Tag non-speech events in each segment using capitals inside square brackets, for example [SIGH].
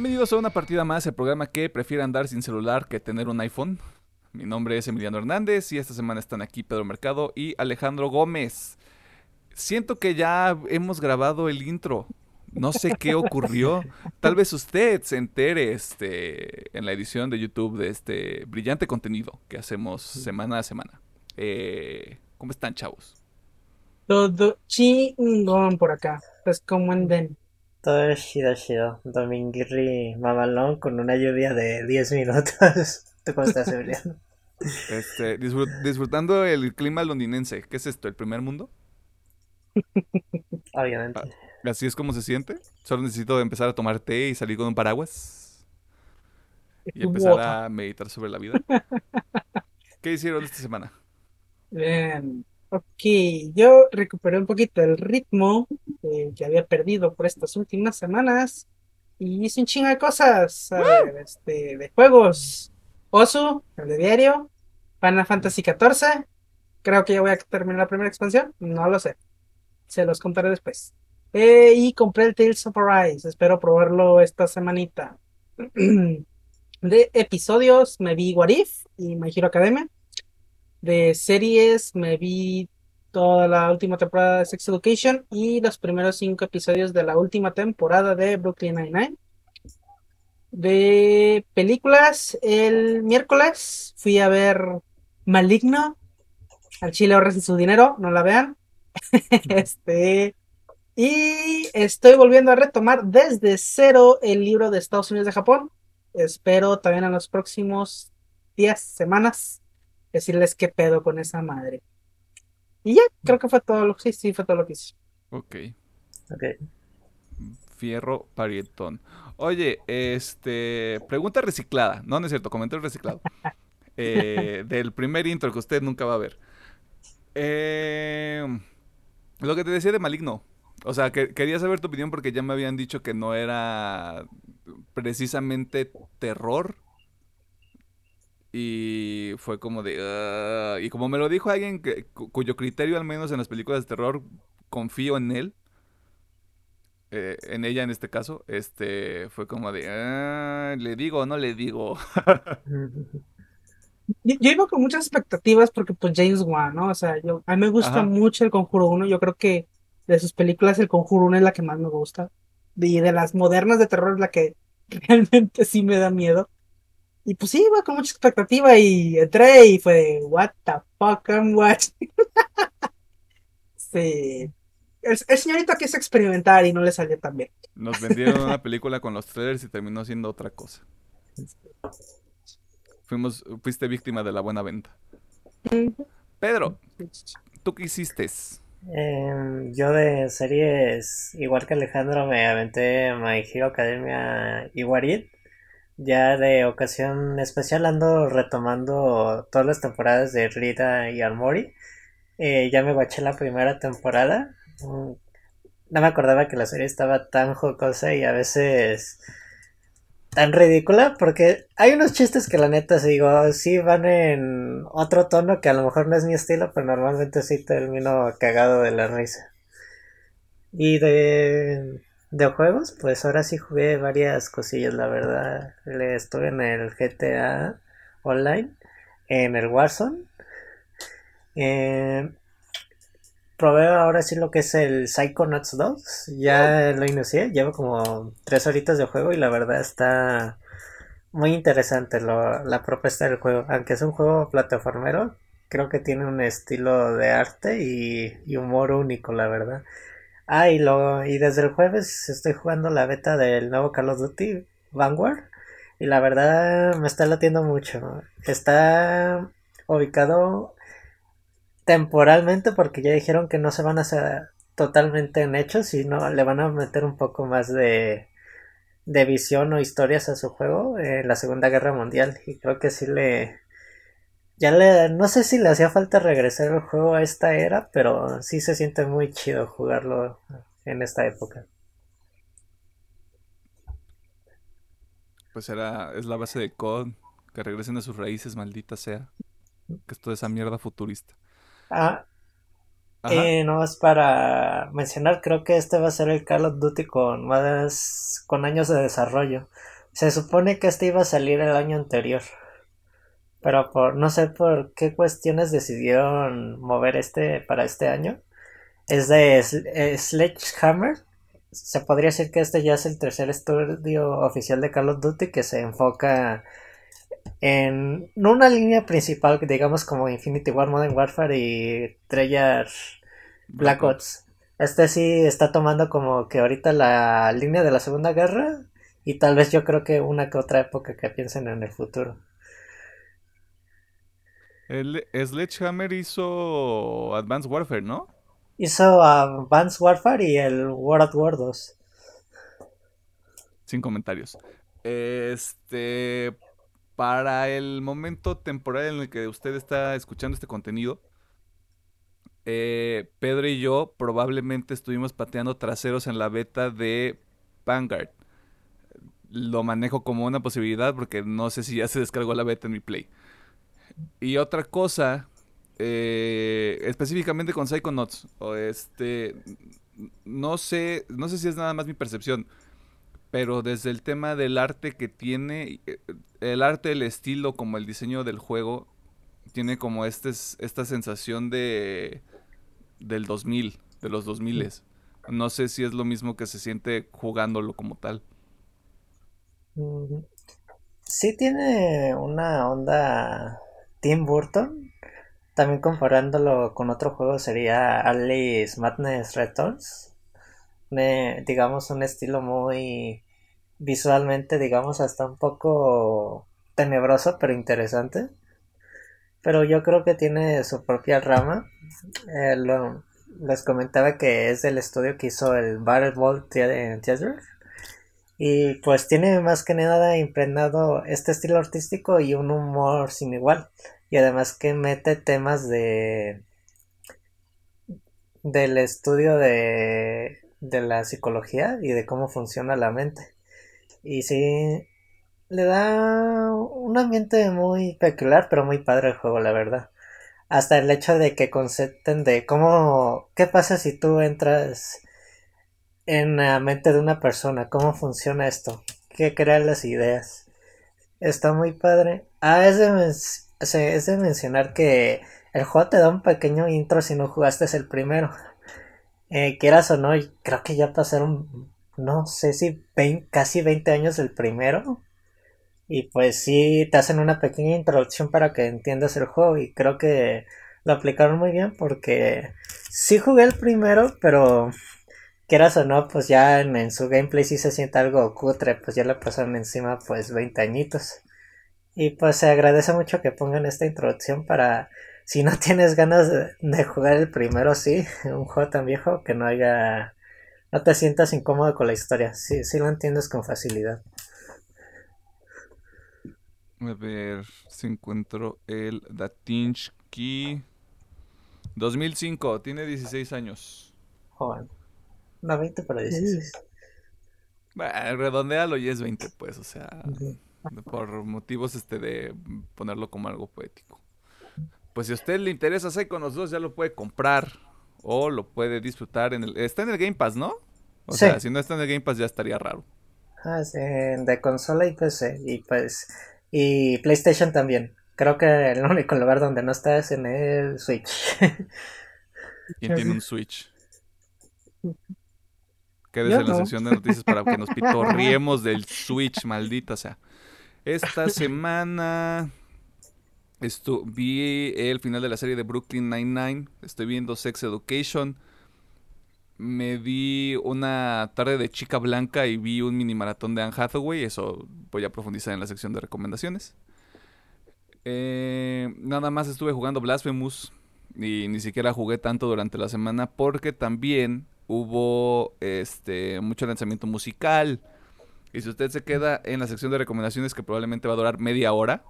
Bienvenidos a una partida más, el programa que prefiere andar sin celular que tener un iPhone. Mi nombre es Emiliano Hernández y esta semana están aquí Pedro Mercado y Alejandro Gómez. Siento que ya hemos grabado el intro. No sé qué [LAUGHS] ocurrió. Tal vez usted se entere este, en la edición de YouTube de este brillante contenido que hacemos semana a semana. Eh, ¿Cómo están, chavos? Todo chingón por acá. Pues como anden. Todo chido, chido. Dominguirri mamalón con una lluvia de 10 minutos. [LAUGHS] ¿Tú cómo estás, Emiliano? Este, disfrut- disfrutando el clima londinense. ¿Qué es esto? ¿El primer mundo? [LAUGHS] Obviamente. Así es como se siente. Solo necesito empezar a tomar té y salir con un paraguas. Y empezar a meditar sobre la vida. [LAUGHS] ¿Qué hicieron esta semana? Bien. Ok, yo recuperé un poquito el ritmo que había perdido por estas últimas semanas y hice un chingo de cosas, a ver, este, de juegos. Osu, el de diario, Final Fantasy XIV, creo que ya voy a terminar la primera expansión, no lo sé, se los contaré después. Eh, y compré el Tales of Arise, espero probarlo esta semanita. [CLEARS THROAT] De episodios me vi What If y My Hero Academia. De series me vi toda la última temporada de Sex Education y los primeros cinco episodios de la última temporada de Brooklyn Nine-Nine. De películas, el miércoles fui a ver Maligno. Al chile ahorren su dinero, no la vean. [LAUGHS] este. Y estoy volviendo a retomar desde cero el libro de Estados Unidos de Japón. Espero también en los próximos días, semanas, decirles qué pedo con esa madre. Y ya, creo que fue todo lo que sí, sí, fue todo lo que hice. Ok. Ok. Fierro parietón. Oye, este. Pregunta reciclada. No, no es cierto, comentario reciclado. [LAUGHS] Eh, del primer intro que usted nunca va a ver. Eh, lo que te decía de Maligno. O sea, que, quería saber tu opinión porque ya me habían dicho que no era precisamente terror. Y fue como de... "Ah", y como me lo dijo alguien que, cu- cuyo criterio, al menos en las películas de terror, confío en él. eh, en ella en este caso, este fue como de, "Ah, le digo o no le digo. [LAUGHS] Yo, yo iba con muchas expectativas porque pues James Wan, ¿no? O sea, yo, a mí me gusta Ajá. mucho el Conjuro 1, yo creo que de sus películas el Conjuro 1 es la que más me gusta. Y de las modernas de terror es la que [LAUGHS] realmente sí me da miedo. Y pues sí, iba con mucha expectativa y entré y fue de, what the fuck I'm watching. [LAUGHS] Sí. El, el señorito quiso experimentar y no le salió tan bien. Nos vendieron una película con los trailers y terminó siendo otra cosa. Fuimos, fuiste víctima de la buena venta. Pedro, ¿tú qué hiciste? Em, yo de series, igual que Alejandro, me aventé My Hero Academia y What If. Ya de ocasión especial ando retomando todas las temporadas de Rita y Armori. Eh, ya me guaché la primera temporada. Mm, No me acordaba que la serie estaba tan jocosa y a veces tan ridícula porque hay unos chistes que la neta sí digo, sí van en otro tono que a lo mejor no es mi estilo, pero normalmente sí termino cagado de la risa. Y de, de juegos, pues ahora sí jugué varias cosillas, la verdad. Le estuve en el GTA Online, en el Warzone. Eh, probé ahora sí lo que es el Psychonauts 2. Ya lo inicié, llevo como tres horitas de juego y la verdad está muy interesante lo- la propuesta del juego. Aunque es un juego plataformero, creo que tiene un estilo de arte y, y humor único, la verdad. Ah, y, lo, y desde el jueves estoy jugando la beta del nuevo Call of Duty Vanguard. Y la verdad me está latiendo mucho. Está ubicado temporalmente porque ya dijeron que no se van a hacer totalmente en hechos, sino le van a meter un poco más de, de visión o historias a su juego en la Segunda Guerra Mundial. Y creo que sí le... Ya le... No sé si le hacía falta regresar el juego a esta era, pero sí se siente muy chido jugarlo en esta época. Pues era, es la base de COD. Que regresen a sus raíces, maldita sea. Que es toda esa mierda futurista. Ah, Y no es para mencionar, creo que este va a ser el Call of Duty con más con años de desarrollo. Se supone que este iba a salir el año anterior. Pero por no sé por qué cuestiones decidieron mover este para este año. Es de Sledgehammer. Se podría decir que este ya es el tercer estudio oficial de Call of Duty que se enfoca en una línea principal, digamos como Infinity War, Modern Warfare y Treyarch Black Ops. Este sí está tomando como que ahorita la línea de la Segunda Guerra y tal vez yo creo que una que otra época que piensen en el futuro. El Sledgehammer hizo Advanced Warfare, ¿no? Hizo Advanced Warfare y el World at War 2. Sin comentarios. Este, para el momento temporal en el que usted está escuchando este contenido, eh, Pedro y yo probablemente estuvimos pateando traseros en la beta de Vanguard. Lo manejo como una posibilidad porque no sé si ya se descargó la beta en mi Play. Y otra cosa, eh, específicamente con Psychonauts, o este, no sé, no sé si es nada más mi percepción pero desde el tema del arte que tiene, eh, el arte, el estilo, como el diseño del juego, tiene como este, esta sensación de del 2000, de los 2000. No sé si es lo mismo que se siente jugándolo como tal. Sí tiene una onda Tim Burton. También comparándolo con otro juego sería Alice Madness Returns digamos, un estilo muy visualmente, digamos, hasta un poco tenebroso, pero interesante. Pero yo creo que tiene su propia rama. Eh, les comentaba que es del estudio que hizo el Battle Ball Theater. Y pues tiene más que nada impregnado este estilo artístico y un humor sin igual. Y además que mete temas de del estudio de de la psicología y de cómo funciona la mente. Y sí, le da un ambiente muy peculiar, pero muy padre el juego, la verdad. Hasta el hecho de que concepten de cómo, qué pasa si tú entras en la mente de una persona, cómo funciona esto, qué crean las ideas. Está muy padre. Ah, es de, es de mencionar que el juego te da un pequeño intro si no jugaste el primero eh, quieras o no, creo que ya pasaron, no sé si casi 20 años del primero. Y pues sí, te hacen una pequeña introducción para que entiendas el juego. Y creo que lo aplicaron muy bien porque sí jugué el primero, pero quieras o no, pues ya en, su gameplay sí se siente algo cutre, pues ya le pasaron encima pues 20 añitos. Y pues se agradece mucho que pongan esta introducción para si no [LAUGHS] tienes ganas de, jugar el primero, sí, un juego tan viejo que no haya, no te sientas incómodo con la historia, sí, sí lo entiendes con facilidad. A ver si encuentro el Datinsky 2005, tiene 16 años. Joven. No, 20 para 16. Bueno, redondealo y es 20, pues, o sea, por motivos este de ponerlo como algo poético pues si a usted le interesa los dos, ya lo puede comprar o lo puede disfrutar en el... Está en el Game Pass, ¿no? O sea, si no está en el Game Pass ya estaría raro. Ah, sí, de consola y PC. Y pues... Y PlayStation también. Creo que el [LAUGHS] único lugar donde no está es en el Switch. [LAUGHS] ¿Quién tiene un Switch? [LAUGHS] Quédese en la sección de noticias para que nos pitorriemos [LAUGHS] del Switch, maldita sea. Esta semana esto, vi el final de la serie de Brooklyn Nine-Nine. Estoy viendo Sex Education. Me di una tarde de chica blanca y vi un mini maratón de Anne Hathaway. Eso voy a profundizar en la sección de recomendaciones. Eh, nada más estuve jugando Blasphemous. Y ni siquiera jugué tanto durante la semana porque también hubo este mucho lanzamiento musical. Y si usted se queda en la sección de recomendaciones que probablemente va a durar media hora,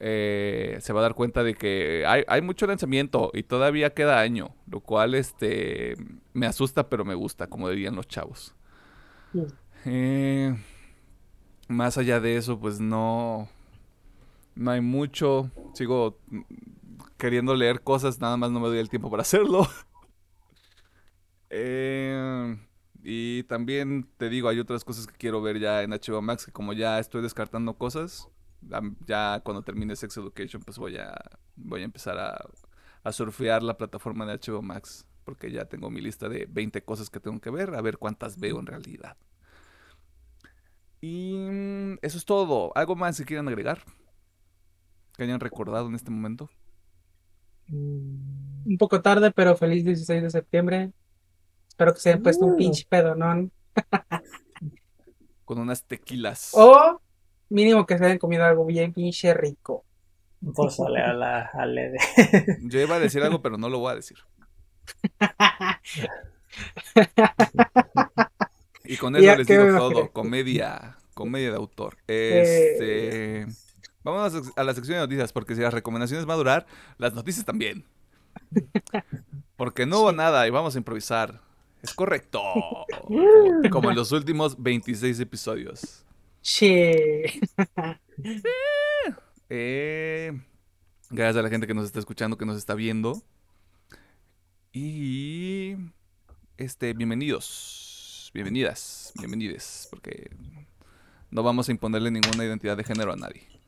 eh, se va a dar cuenta de que hay, mucho lanzamiento y todavía queda año, lo cual este me asusta pero me gusta, como dirían los chavos. Eh, más allá de eso, pues no, no hay mucho. Sigo queriendo leer cosas, nada más no me doy el tiempo para hacerlo. [LAUGHS] Eh, y también te digo, hay otras cosas que quiero ver ya en HBO Max, que como ya estoy descartando cosas, ya cuando termine Sex Education, pues voy a, voy a empezar a, a surfear la plataforma de HBO Max, porque ya tengo mi lista de 20 cosas que tengo que ver, a ver cuántas veo en realidad. Y mm, eso es todo. ¿Algo más que quieran agregar? Que hayan recordado en este momento. Un poco tarde, pero feliz 16 de septiembre. Espero que se hayan puesto un Uh. pinche pedo, ¿no? Con unas tequilas. O mínimo que se hayan comido algo bien pinche rico. Un pozole a la a Lede. Yo iba a decir algo, pero no lo voy a decir. Y con eso Ya, les ¿qué digo todo. Comedia. Comedia de autor. Eh. Este. Vamos a, sec- a la sección de noticias, porque si las recomendaciones van a durar, las noticias también. Porque no hubo nada y vamos a improvisar. Es correcto. [LAUGHS] Como, en los últimos 26 episodios. Che. Eh, gracias a la gente que nos está escuchando, que nos está viendo. Y este, bienvenidos, bienvenidas, bienvenides, porque no vamos a imponerle ninguna identidad de género a nadie.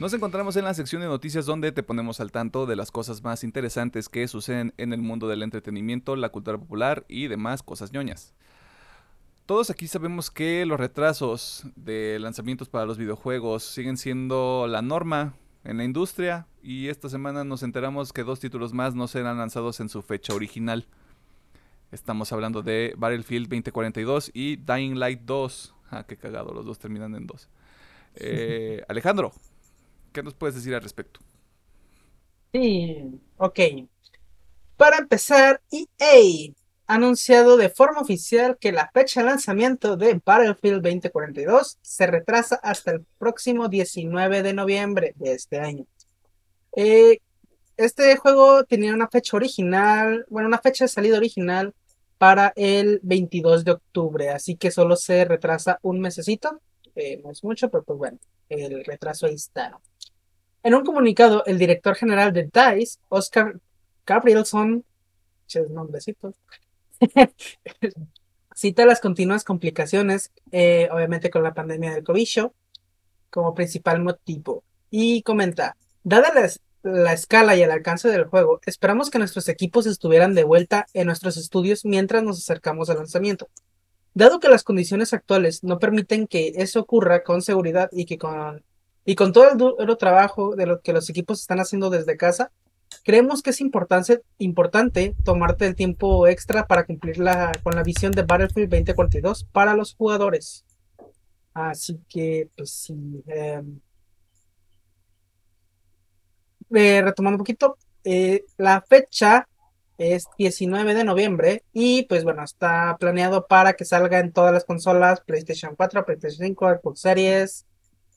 Nos encontramos en la sección de noticias donde te ponemos al tanto de las cosas más interesantes que suceden en el mundo del entretenimiento, la cultura popular y demás cosas ñoñas. Todos aquí sabemos que los retrasos de lanzamientos para los videojuegos siguen siendo la norma en la industria y esta semana nos enteramos que dos títulos más no serán lanzados en su fecha original. Estamos hablando de Battlefield 2042 y Dying Light 2. Ah, qué cagado, los dos terminan en 2. Eh, Alejandro, ¿qué nos puedes decir al respecto? Sí, ok. Para empezar, EA ha anunciado de forma oficial que la fecha de lanzamiento de Battlefield 2042 se retrasa hasta el próximo 19 de noviembre de este año. Eh, este juego tenía una fecha original, bueno, una fecha de salida original para el 22 de octubre, así que solo se retrasa un mesecito, eh, no es mucho, pero pues bueno, el retraso ahí está. En un comunicado, el director general de DICE, Oscar Gabrielson, [LAUGHS] cita las continuas complicaciones, eh, obviamente con la pandemia del COVID, como principal motivo, y comenta, dada la, la escala y el alcance del juego, esperamos que nuestros equipos estuvieran de vuelta en nuestros estudios mientras nos acercamos al lanzamiento. Dado que las condiciones actuales no permiten que eso ocurra con seguridad y que con y con todo el duro trabajo de lo que los equipos están haciendo desde casa, creemos que es importante, tomarte el tiempo extra para cumplir con la visión de Battlefield 2042 para los jugadores. Así que, pues sí. eh, eh, retomando un poquito, eh, la fecha es 19 de noviembre y pues bueno, está planeado para que salga en todas las consolas, PlayStation 4, PlayStation 5, Xbox Series,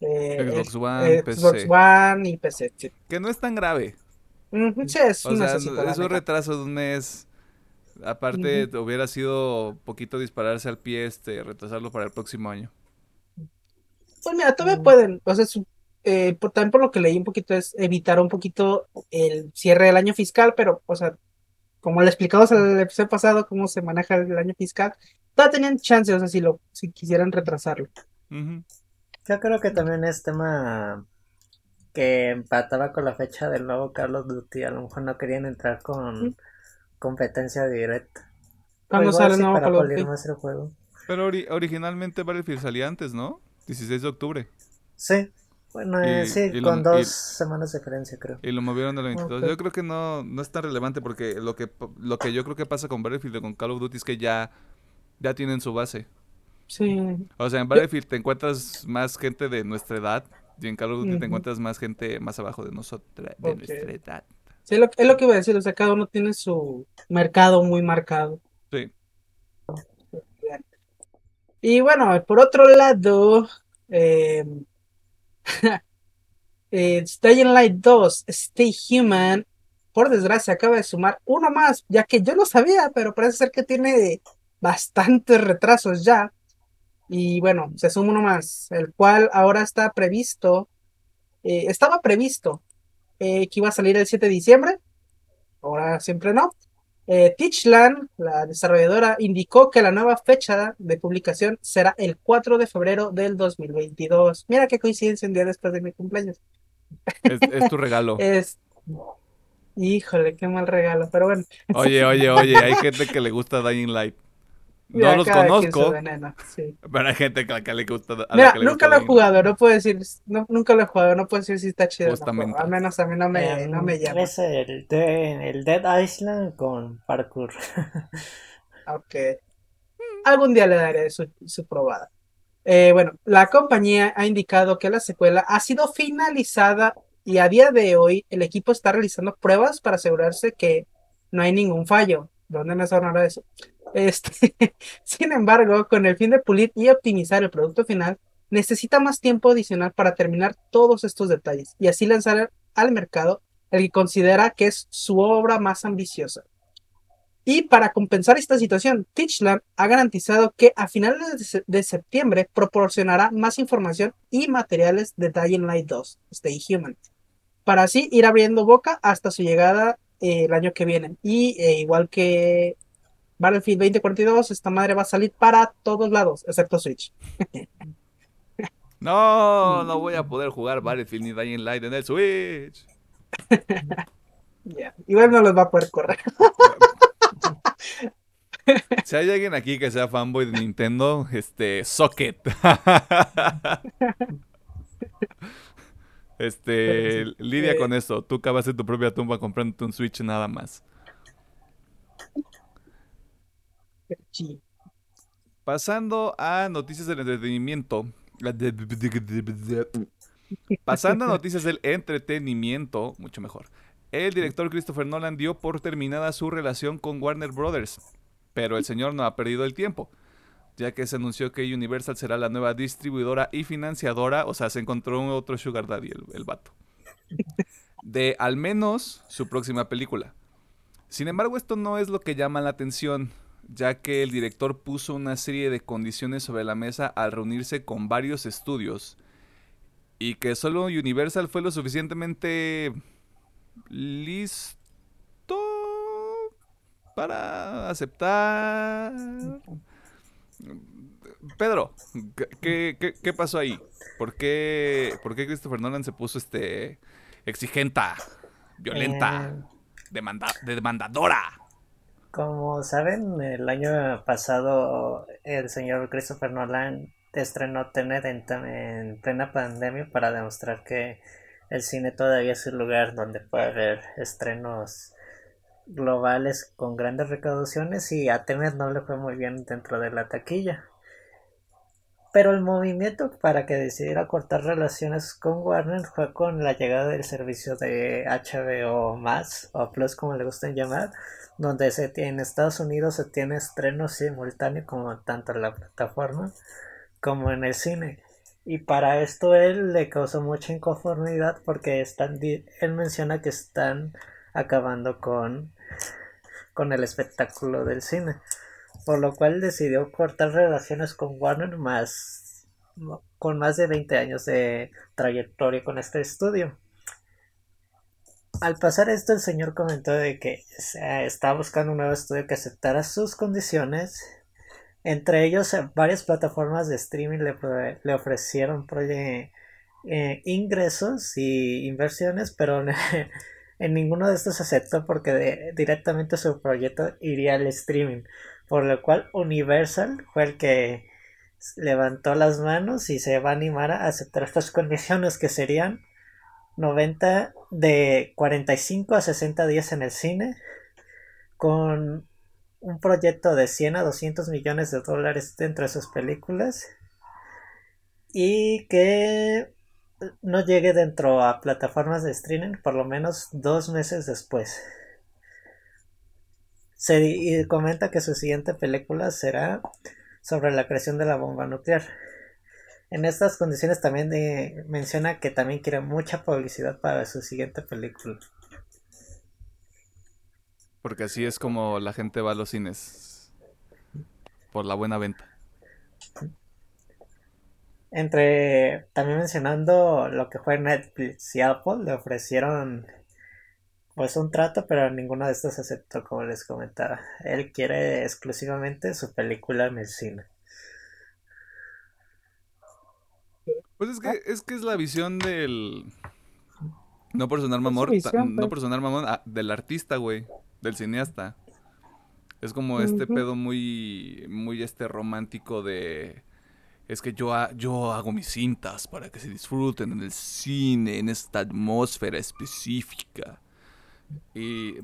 eh, Xbox One, PC. Xbox One y PC. sí. Que no es tan grave. Ujú, sí, es O un sea, es un retraso de un mes. Aparte, hubiera sido poquito dispararse al pie este, retrasarlo para el próximo año. Pues mira, todavía Mm. pueden, o sea, su- eh, por, también por lo que leí un poquito es evitar un poquito el cierre del año fiscal, pero, o sea, como le explicamos en el episodio pasado cómo se maneja el año fiscal, todavía tenían chance, o sea, si lo, si quisieran retrasarlo. Ujú. Yo creo que también es tema que empataba con la fecha del nuevo Call of Duty. A lo mejor no querían entrar con competencia directa. ¿Cuándo sale el sí, nuevo para Call of pulir Duty? más el juego. Pero ori- originalmente Battlefield salía antes, ¿no? 16 de octubre. Sí, bueno, eh, Y- sí, y lo- con y- dos semanas de diferencia, creo. Y lo movieron al 22. Ok. Yo creo que no, no es tan relevante porque lo que, lo que yo creo que pasa con Battlefield y con Call of Duty es que ya, ya tienen su base. Sí, O sea, en Battlefield te encuentras más gente de nuestra edad y en Call of Duty te encuentras más gente más abajo de nosotros, de nuestra edad. Sí, es lo, es lo que iba a decir, o sea, cada uno tiene su mercado muy marcado. Sí. Y bueno, por otro lado, eh, [LAUGHS] eh, Dying Light 2, Stay Human, por desgracia acaba de sumar uno más, ya que yo lo sabía, pero parece ser que tiene bastantes retrasos ya. Y bueno, se suma uno más, el cual ahora está previsto, eh, estaba previsto eh, que iba a salir el 7 de diciembre, ahora siempre no. Eh, Teachland, la desarrolladora, indicó que la nueva fecha de publicación será el 4 de febrero del 2022. Mira qué coincidencia un día después de mi cumpleaños. Es, es tu regalo. [LAUGHS] Es... Híjole, qué mal regalo, pero bueno. Oye, oye, oye, hay gente que le gusta Dying Light. No los conozco, veneno, sí. pero hay gente que, que le gusta. a la Mira, que le nunca gusta lo he jugado, no puedo decir, no, nunca lo he jugado, no puedo decir si está chido. o no, al menos a mí no me, no me llama. Es el, de- el Dead Island con parkour. [LAUGHS] Ok. Algún día le daré su, su probada. Eh, bueno, la compañía ha indicado que la secuela ha sido finalizada y a día de hoy el equipo está realizando pruebas para asegurarse que no hay ningún fallo. ¿Dónde me sonará eso? Este, [LAUGHS] sin embargo, con el fin de pulir y optimizar el producto final, necesita más tiempo adicional para terminar todos estos detalles y así lanzar al mercado el que considera que es su obra más ambiciosa. Y para compensar esta situación, Teachland ha garantizado que a finales de se- de septiembre proporcionará más información y materiales de Dying Light 2, Stay Human, para así ir abriendo boca hasta su llegada eh, el año que viene. Y eh, igual que Battlefield 2042, esta madre va a salir para todos lados, excepto Switch. No, no voy a poder jugar Battlefield ni Dying Light en el Switch. Igual no los va a poder correr. [LAUGHS] Si hay alguien aquí que sea fanboy de Nintendo, este, socket. [LAUGHS] Este, lidia eh, con esto. Tú cavaste tu propia tumba comprándote un Switch nada más. Pasando a noticias del entretenimiento. Pasando a noticias del entretenimiento, mucho mejor. El director Christopher Nolan dio por terminada su relación con Warner Brothers, pero el señor no ha perdido el tiempo, ya que se anunció que Universal será la nueva distribuidora y financiadora, o sea, se encontró otro Sugar Daddy el, el vato, de al menos su próxima película. Sin embargo, esto no es lo que llama la atención, ya que el director puso una serie de condiciones sobre la mesa al reunirse con varios estudios y que solo Universal fue lo suficientemente listo para aceptar. Pedro, ¿qué, qué, qué pasó ahí? ¿Por qué, ¿Por qué Christopher Nolan se puso este exigenta, violenta, Eh, demanda- demandadora? Como saben, el año pasado el señor Christopher Nolan estrenó Tenet en, en plena pandemia para demostrar que el cine todavía es un lugar donde puede haber estrenos globales con grandes recaudaciones y a Tenet no le fue muy bien dentro de la taquilla. Pero el movimiento para que decidiera cortar relaciones con Warner fue con la llegada del servicio de HBO más o Plus como le gustan llamar donde se tiene, en Estados Unidos se tiene estrenos simultáneos como tanto en la plataforma como en el cine. Y para esto él le causó mucha inconformidad porque están, él menciona que están acabando con, con el espectáculo del cine. Por lo cual decidió cortar relaciones con Warner más con más de 20 años de trayectoria con este estudio. Al pasar esto, el señor comentó de que eh, estaba buscando un nuevo estudio que aceptara sus condiciones. Entre ellos, eh, varias plataformas de streaming le, le ofrecieron proye- eh, ingresos y inversiones, pero en [LAUGHS] ninguno de estos aceptó porque directamente su proyecto iría al streaming. Por lo cual, Universal fue el que levantó las manos y se va a animar a aceptar estas [LAUGHS] condiciones que serían 90 de 45 a 60 días en el cine con un proyecto de 100 a 200 millones de dólares dentro de sus películas y que no llegue dentro a plataformas de streaming por lo menos dos meses después. Se comenta que su siguiente película será sobre la creación de la bomba nuclear. En estas condiciones también menciona que también quiere mucha publicidad para su siguiente película. Porque así es como la gente va a los cines. Por la buena venta. Entre también mencionando lo que fue Netflix y Apple, le ofrecieron pues un trato, pero ninguno de estos aceptó, como les comentaba. Él quiere exclusivamente su película en el cine. Pues es que es, que es la visión del... No por sonar mamón, no por sonar mamón, ah, del artista, güey, del cineasta. Es como este pedo muy, muy este romántico de es que yo, yo hago mis cintas para que se disfruten en el cine, en esta atmósfera específica. Y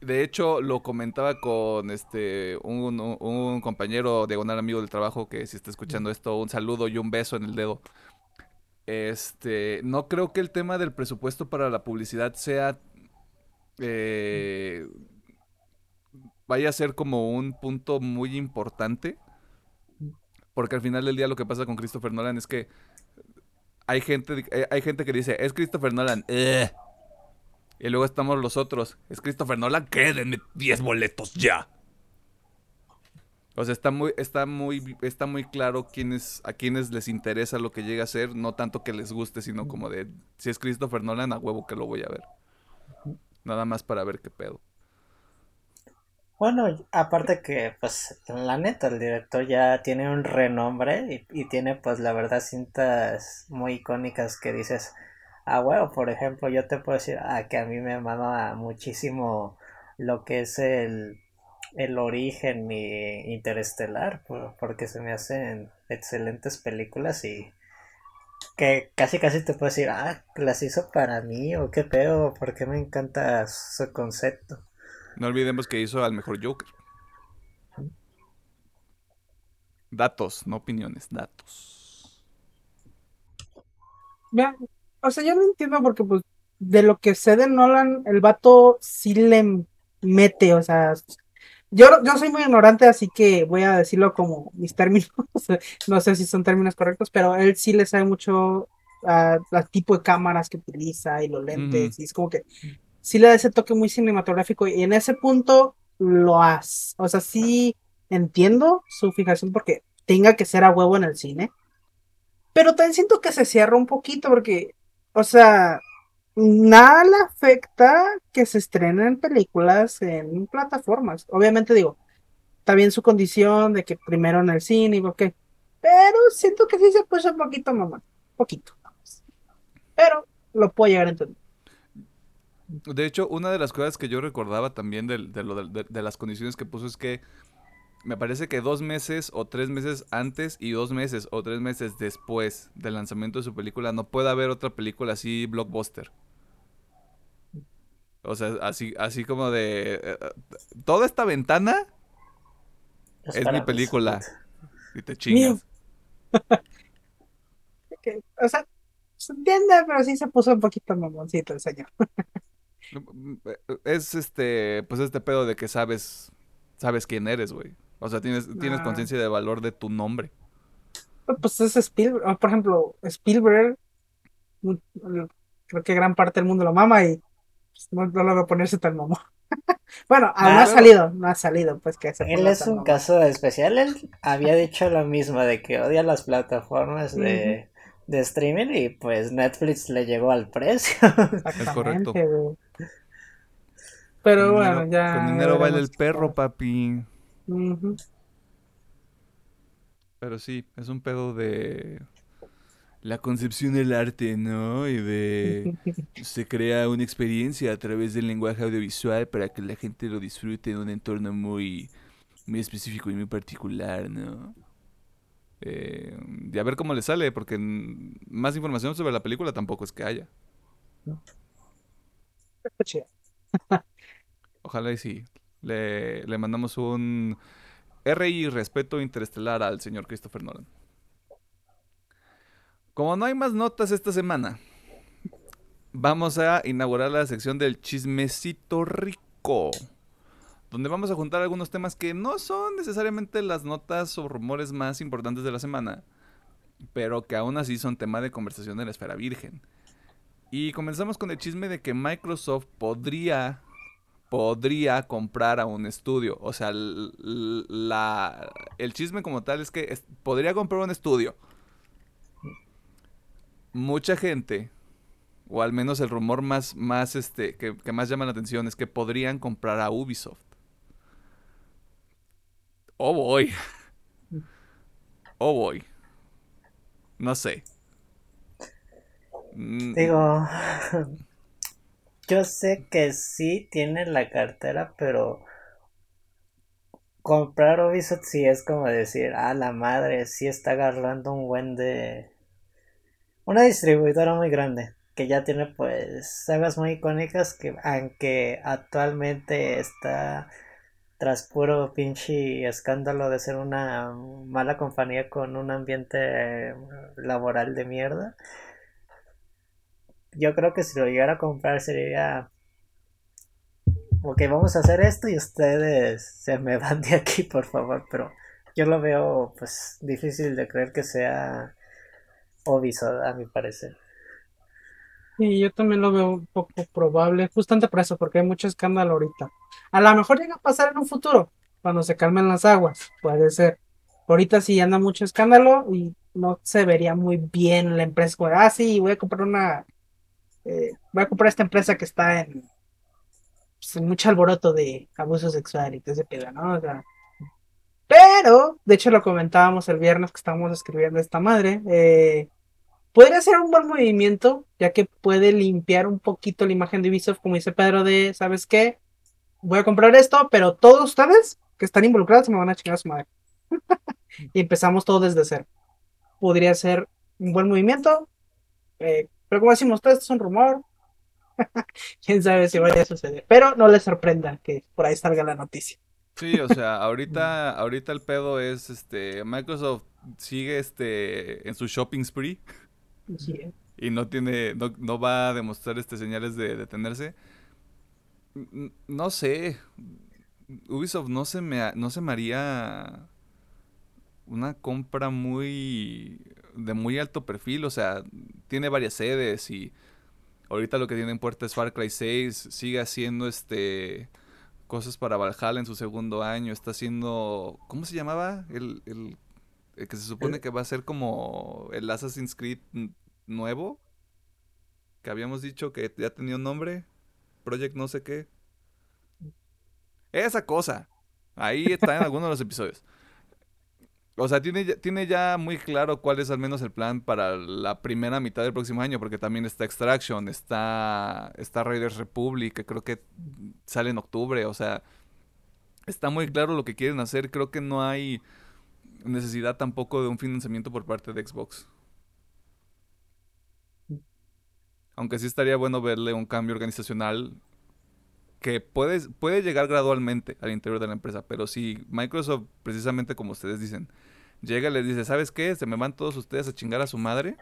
de hecho lo comentaba con este un, un compañero diagonal amigo del trabajo que si está escuchando esto, un saludo y un beso en el dedo. Este, no creo que el tema del presupuesto para la publicidad sea eh, vaya a ser como un punto muy importante porque al final del día lo que pasa con Christopher Nolan es que hay gente, hay gente que dice, es Christopher Nolan, eh". Y luego estamos los otros, es Christopher Nolan, quédenme 10 boletos ya. O sea, está muy, está muy, está muy claro quiénes, a quienes les interesa lo que llega a ser, no tanto que les guste, sino como de, si es Christopher Nolan, a huevo que lo voy a ver. Nada más para ver qué pedo. Bueno, aparte que, pues, la neta, el director ya tiene un renombre y, tiene, pues, la verdad, cintas muy icónicas que dices, ah, bueno, por ejemplo, yo te puedo decir, ah, que a mí me mama muchísimo lo que es el, el origen y interestelar, porque se me hacen excelentes películas y que casi casi te puedo decir, ah, las hizo para mí o qué pedo, porque me encanta su concepto. No olvidemos que hizo al mejor Joker. Datos, no opiniones, datos. Vean, o sea, yo no entiendo porque, pues, de lo que sé de Nolan, el vato sí le mete, o sea, yo, yo soy muy ignorante, así que voy a decirlo como mis términos, [LAUGHS] no sé si son términos correctos, pero él sí le sabe mucho al tipo de cámaras que utiliza y los lentes, y es como que sí le da ese toque muy cinematográfico y en ese punto lo hace. O sea, sí entiendo su fijación porque tenga que ser a huevo en el cine. Pero también siento que se cierra un poquito porque, o sea, nada le afecta que se estrenen películas en plataformas. Obviamente digo, está bien su condición de que primero en el cine y ok. Pero siento que sí se puso un poquito, mamá. Poquito. Pero lo puedo llegar a entender. De hecho, una de las cosas que yo recordaba también de, de, las condiciones que puso es que me parece que dos meses o tres meses antes y dos meses o tres meses después del lanzamiento de su película no puede haber otra película así blockbuster. O sea, así, así como de... Eh, eh, toda esta ventana es, mi película. Y te chingas. [LAUGHS] o sea, se entiende, pero sí se puso un poquito mamoncito el señor. [LAUGHS] Es este, pues este pedo de que sabes, sabes quién eres, güey. O sea, tienes, tienes ah. conciencia de valor de tu nombre. Pues es Spielberg, por ejemplo, Spielberg, creo que gran parte del mundo lo mama y pues, no, lo voy a ponerse tan mamón. [LAUGHS] bueno, no ha salido, no ha salido, pues que Él es un caso especial, él había dicho lo mismo de que odia las plataformas de, de streaming y pues Netflix le llegó al precio. [LAUGHS] Es correcto. Pero bueno, ya. Con dinero vale el perro, papi. Pero sí, es un pedo de la concepción del arte, ¿no? Y de [LAUGHS] se crea una experiencia a través del lenguaje audiovisual para que la gente lo disfrute en un entorno muy, muy específico y muy particular, ¿no? Eh, y a ver cómo le sale, porque más información sobre la película tampoco es que haya. Ojalá y sí. Le, le mandamos un R y respeto interestelar al señor Christopher Nolan. Como no hay más notas esta semana, vamos a inaugurar la sección del chismecito rico, donde vamos a juntar algunos temas que no son necesariamente las notas o rumores más importantes de la semana, pero que aún así son tema de conversación en la esfera virgen. Y comenzamos con el chisme de que Microsoft podría podría comprar a un estudio. O sea, la, el chisme como tal es que podría comprar un estudio. Mucha gente, o al menos el rumor más, más este, que, que más llama la atención es que podrían comprar a Ubisoft. Oh boy. Oh boy. No sé. Mm. Digo, [LAUGHS] yo sé que sí tiene la cartera, pero comprar Ubisoft sí es como decir, ah, la madre, sí está agarrando un buen de... Una distribuidora muy grande, que ya tiene pues sagas muy icónicas que aunque actualmente está tras puro pinche escándalo de ser una mala compañía con un ambiente laboral de mierda, yo creo que si lo llegara a comprar sería ok vamos a hacer esto y ustedes se me van de aquí por favor pero yo lo veo pues difícil de creer que sea Ubisoft a mi parecer. Y yo también lo veo un poco probable justamente por eso porque hay mucho escándalo ahorita. A lo mejor llega a pasar en un futuro cuando se calmen las aguas puede ser. Ahorita sí anda mucho escándalo y no se vería muy bien la empresa. Ah sí voy a comprar una eh, voy a comprar esta empresa que está pues, en, mucho alboroto de abuso sexual y todo ese pedo, ¿no? pero, de hecho lo comentábamos el viernes que estábamos escribiendo esta madre, eh, podría ser un buen movimiento, ya que puede limpiar un poquito la imagen de Ubisoft, como dice Pedro, de, ¿sabes qué? Voy a comprar esto, pero todos ustedes que están involucrados me van a chingar a su madre. [LAUGHS] y empezamos todo desde cero. Podría ser un buen movimiento. Eh, pero como decimos, todo esto es un rumor. [LAUGHS] Quién sabe si vaya a suceder. Pero no les sorprenda que por ahí salga la noticia. Sí, o sea, ahorita, [LAUGHS] ahorita el pedo es este. Microsoft sigue este en su shopping spree. Y no tiene. No, va a demostrar este señales de detenerse. No sé. Ubisoft no se me no se me haría una compra muy de muy alto perfil, o sea, tiene varias sedes y ahorita lo que tiene en puerta es Far Cry 6, sigue haciendo este cosas para Valhalla en su segundo año, está haciendo, ¿cómo se llamaba? El, el, que se supone que va a ser como el Assassin's Creed nuevo, que habíamos dicho que ya tenía un nombre, Project no sé qué. Esa cosa. Ahí está en alguno de los episodios. O sea, tiene, tiene ya muy claro cuál es al menos el plan para la primera mitad del próximo año, porque también está Extraction, está, está Raiders Republic, que creo que sale en octubre, o sea, está muy claro lo que quieren hacer, creo que no hay necesidad tampoco de un financiamiento por parte de Xbox. Aunque sí estaría bueno verle un cambio organizacional que puede, puede llegar gradualmente al interior de la empresa, pero si Microsoft, precisamente como ustedes dicen, llega y les dice, ¿sabes qué? Se me van todos ustedes a chingar a su madre.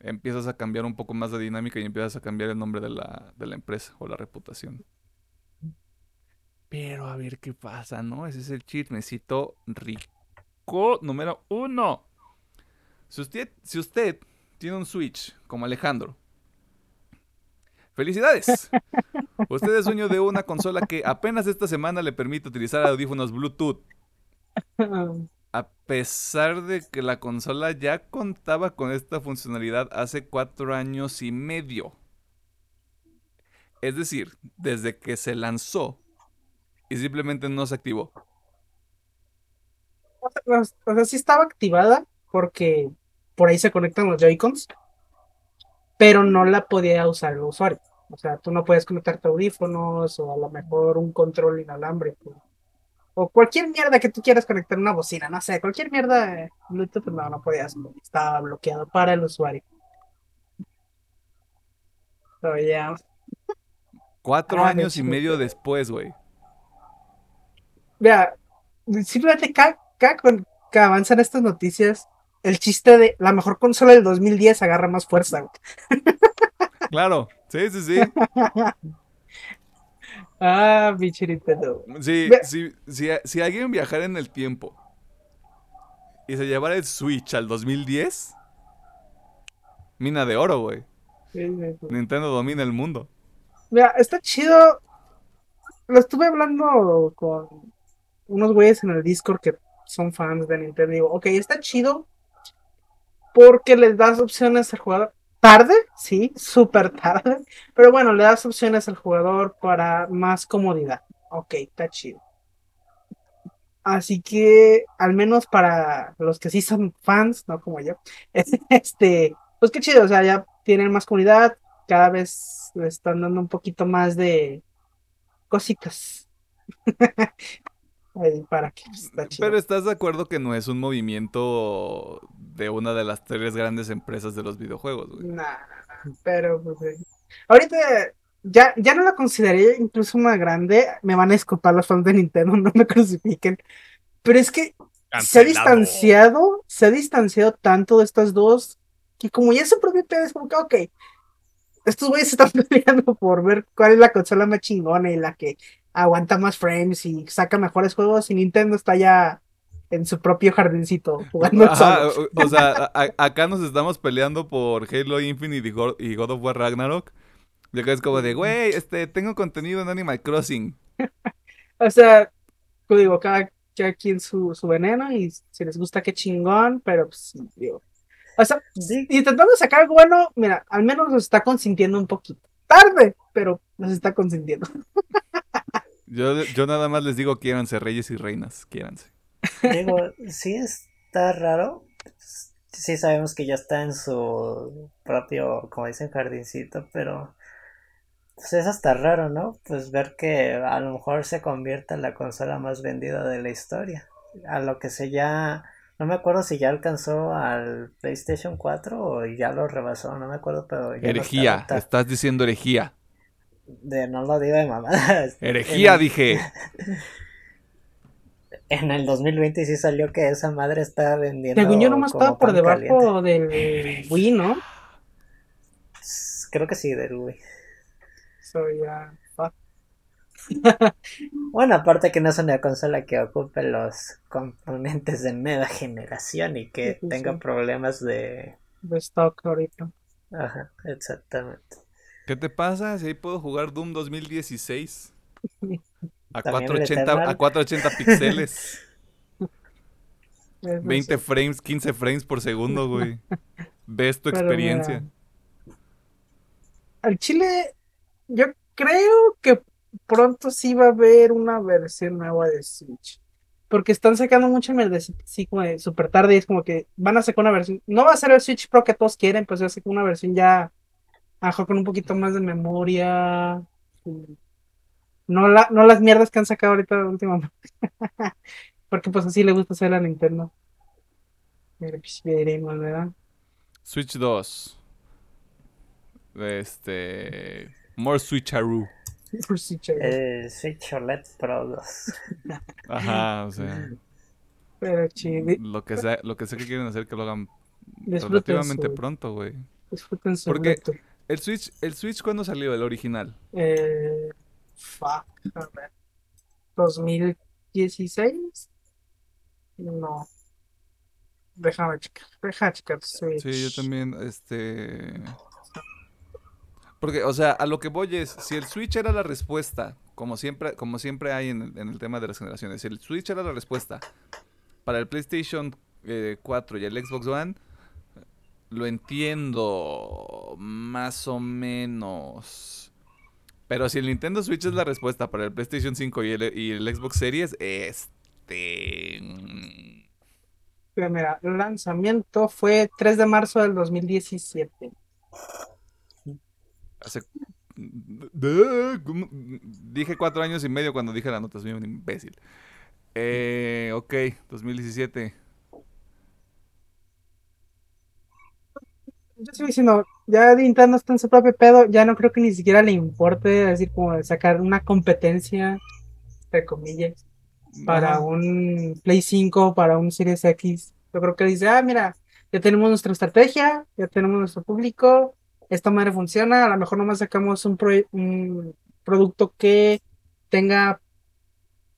Empiezas a cambiar un poco más de dinámica y empiezas a cambiar el nombre de la, de la empresa o la reputación. Pero a ver qué pasa, ¿no? Ese es el chismecito rico número uno. Si usted, si usted tiene un Switch como Alejandro, ¡felicidades! [LAUGHS] usted es dueño de una consola que apenas esta semana le permite utilizar audífonos Bluetooth [LAUGHS] a pesar de que la consola ya contaba con esta funcionalidad hace cuatro años y medio. Es decir, desde que se lanzó y simplemente no se activó. O sea, sí estaba activada porque por ahí se conectan los Joy-Cons, pero no la podía usar el usuario. O sea, tú no puedes conectarte audífonos o a lo mejor un control inalámbrico o cualquier mierda que tú quieras conectar una bocina, no sé, cualquier mierda Bluetooth, no, no podías, estaba bloqueado para el usuario. Pero ya. Cuatro ah, años y medio después, güey. Vea, simplemente cada, cada, que avanzan estas noticias, el chiste de la mejor consola del 2010 agarra más fuerza. güey. Claro, sí, sí, sí. [LAUGHS] Ah, Nintendo. Sí, si, si, si alguien viajara en el tiempo y se llevara el Switch al 2010, mina de oro, güey. Sí, sí, sí. Nintendo domina el mundo. Mira, está chido. Lo estuve hablando con unos güeyes en el Discord que son fans de Nintendo. Digo, ok, está chido porque les das opciones al jugador. Tarde, sí, súper tarde. Pero bueno, le das opciones al jugador para más comodidad. Ok, está chido. Así que, al menos para los que sí son fans, no como yo, [LAUGHS] este, pues qué chido, o sea, ya tienen más comunidad, cada vez le están dando un poquito más de cositas. [LAUGHS] Ahí para que está chido. Pero estás de acuerdo que no es un movimiento de una de las tres grandes empresas de los videojuegos, güey. Nah, pero pues, eh, ahorita ya, ya no la consideraría incluso una grande. Me van a disculpar los fans de Nintendo, [LAUGHS] no me crucifiquen. Pero es que se ha distanciado, se ha distanciado tanto de estas dos que como ya propio pedo es como que, ok, estos güeyes se están [LAUGHS] peleando por ver cuál es la consola más chingona y la que aguanta más frames y saca mejores juegos y Nintendo está ya en su propio jardincito jugando Ajá, solo. o o sea, [LAUGHS] a- acá nos estamos peleando por Halo Infinite y God, y God of War Ragnarok. Y acá es como de, güey, este, tengo contenido en Animal Crossing. [LAUGHS] O sea, yo digo, cada, cada quien su, su veneno y si les gusta, qué chingón, pero pues, digo. O sea, Sí, intentando sacar algo bueno, mira, al menos nos está consintiendo un poquito. Tarde, pero nos está consintiendo. [LAUGHS] Yo, yo nada más les digo, quiéranse reyes y reinas, quiéranse. digo, sí está raro. Sí sabemos que ya está en su propio, como dicen, jardincito, pero pues es hasta raro, ¿no? Pues ver que a lo mejor se convierta en la consola más vendida de la historia. A lo que se ya, no me acuerdo si ya alcanzó al PlayStation 4 o ya lo rebasó, no me acuerdo, pero ya no está Herejía, estás diciendo herejía. De, no lo digo de mamadas. Herejía, En el- dije. [LAUGHS] En el 2020 sí salió que esa madre estaba vendiendo. Según yo nomás estaba por debajo del Wii, ¿no? Creo que sí, del Wii. So, ya. [LAUGHS] Bueno, aparte que no es una consola que ocupe los componentes de nueva generación y que Sí, sí, tenga sí. problemas de... de stock ahorita. Ajá, exactamente. ¿Qué te pasa si ahí puedo jugar Doom 2016? A También el 480, Eternal. a 480 píxeles. [LAUGHS] Es- 20 frames, 15 frames por segundo, güey. Ves tu Pero experiencia. mira, Al Chile, yo creo que pronto sí va a haber una versión nueva de Switch. Porque están sacando mucho de sí, como de súper tarde. Y es como que van a sacar una versión. No va a ser el Switch Pro que todos quieren, pues va a una versión ya. A lo mejor con un poquito más de memoria. No, la, no las mierdas que han sacado ahorita últimamente. [LAUGHS] Porque pues así le gusta hacer a Nintendo. Pues veremos, ¿verdad? Switch 2. Este. More Switcheroo. Por si chévere. El Switch OLED Pro 2. [LAUGHS] Ajá, o sea. Pero chido. Lo que sea, lo que sé que quieren hacer que lo hagan Disfruten relativamente su- pronto, güey. Disfruten su Porque-. El Switch, el Switch ¿cuándo salió? El original. Eh, fuck, a ver. 2016? No. Déjame checar. Déjame checar. Switch. Sí, yo también, este... Porque, o sea, a lo que voy es, si el Switch era la respuesta, como siempre, como siempre hay en el, en el tema de las generaciones, si el Switch era la respuesta para el PlayStation eh, 4 y el Xbox One, lo entiendo más o menos. Pero si el Nintendo Switch es la respuesta para el PlayStation 5 y el, y el Xbox Series, este... mm, Pero mira, el lanzamiento fue 3 de marzo del 2017. Hace... Dije cuatro años y medio cuando dije la nota, soy un imbécil. Eh, ok, 2017. Yo sigo diciendo, ya Nintendo está en su propio pedo, ya no creo que ni siquiera le importe decir como sacar una competencia, entre comillas, para un Play 5, para un Series X. Yo creo que dice, ah, mira, ya tenemos nuestra estrategia, ya tenemos nuestro público, esta madre funciona, a lo mejor nomás sacamos un, un producto que tenga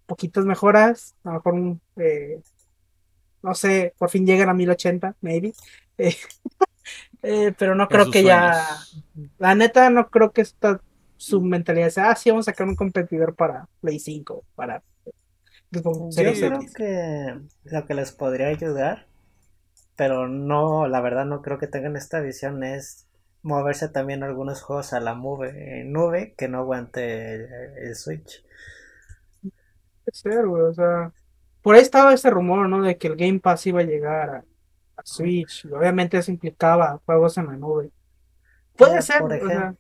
poquitas mejoras, a lo mejor un, eh, no sé, por fin llegan a 1080, maybe. [LAUGHS] Eh, eh, pero no creo que ya, la neta, no creo que esta, su mentalidad sea, ah, sí, vamos a sacar un competidor para Play 5, para... Yo creo que lo que les podría ayudar, pero no, la verdad no creo que tengan esta visión, es moverse también algunos juegos a la nube, nube que no aguante el, Switch. ser, güey, o sea, por ahí estaba ese rumor, ¿no? De que el Game Pass iba a llegar a, Switch, y obviamente eso implicaba juegos en la nube. Puede ser, por ejemplo,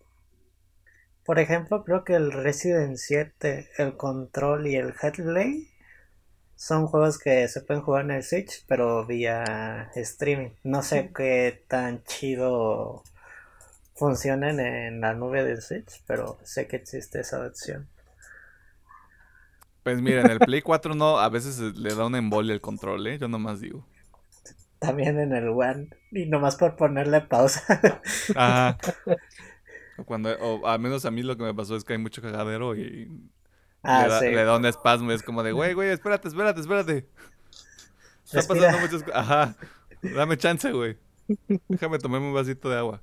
por ejemplo, creo que el Resident 7, el Control y el Headley son juegos que se pueden jugar en el Switch, pero vía streaming. No sé qué tan chido funcionen en la nube del Switch, pero sé que existe esa opción. Pues mira, en el Play 4 no, a veces le da una embolia el control, ¿eh? Yo nomás digo. También en el One, y nomás por ponerle pausa. [LAUGHS] Ajá. O [LAUGHS] cuando, o al menos a mí lo que me pasó es que hay mucho cagadero y ah, le, da, un espasmo. Es como de, güey, güey, espérate, espérate, espérate. Está pasando muchas cosas. Ajá. Dame chance, güey. Déjame tomarme un vasito de agua.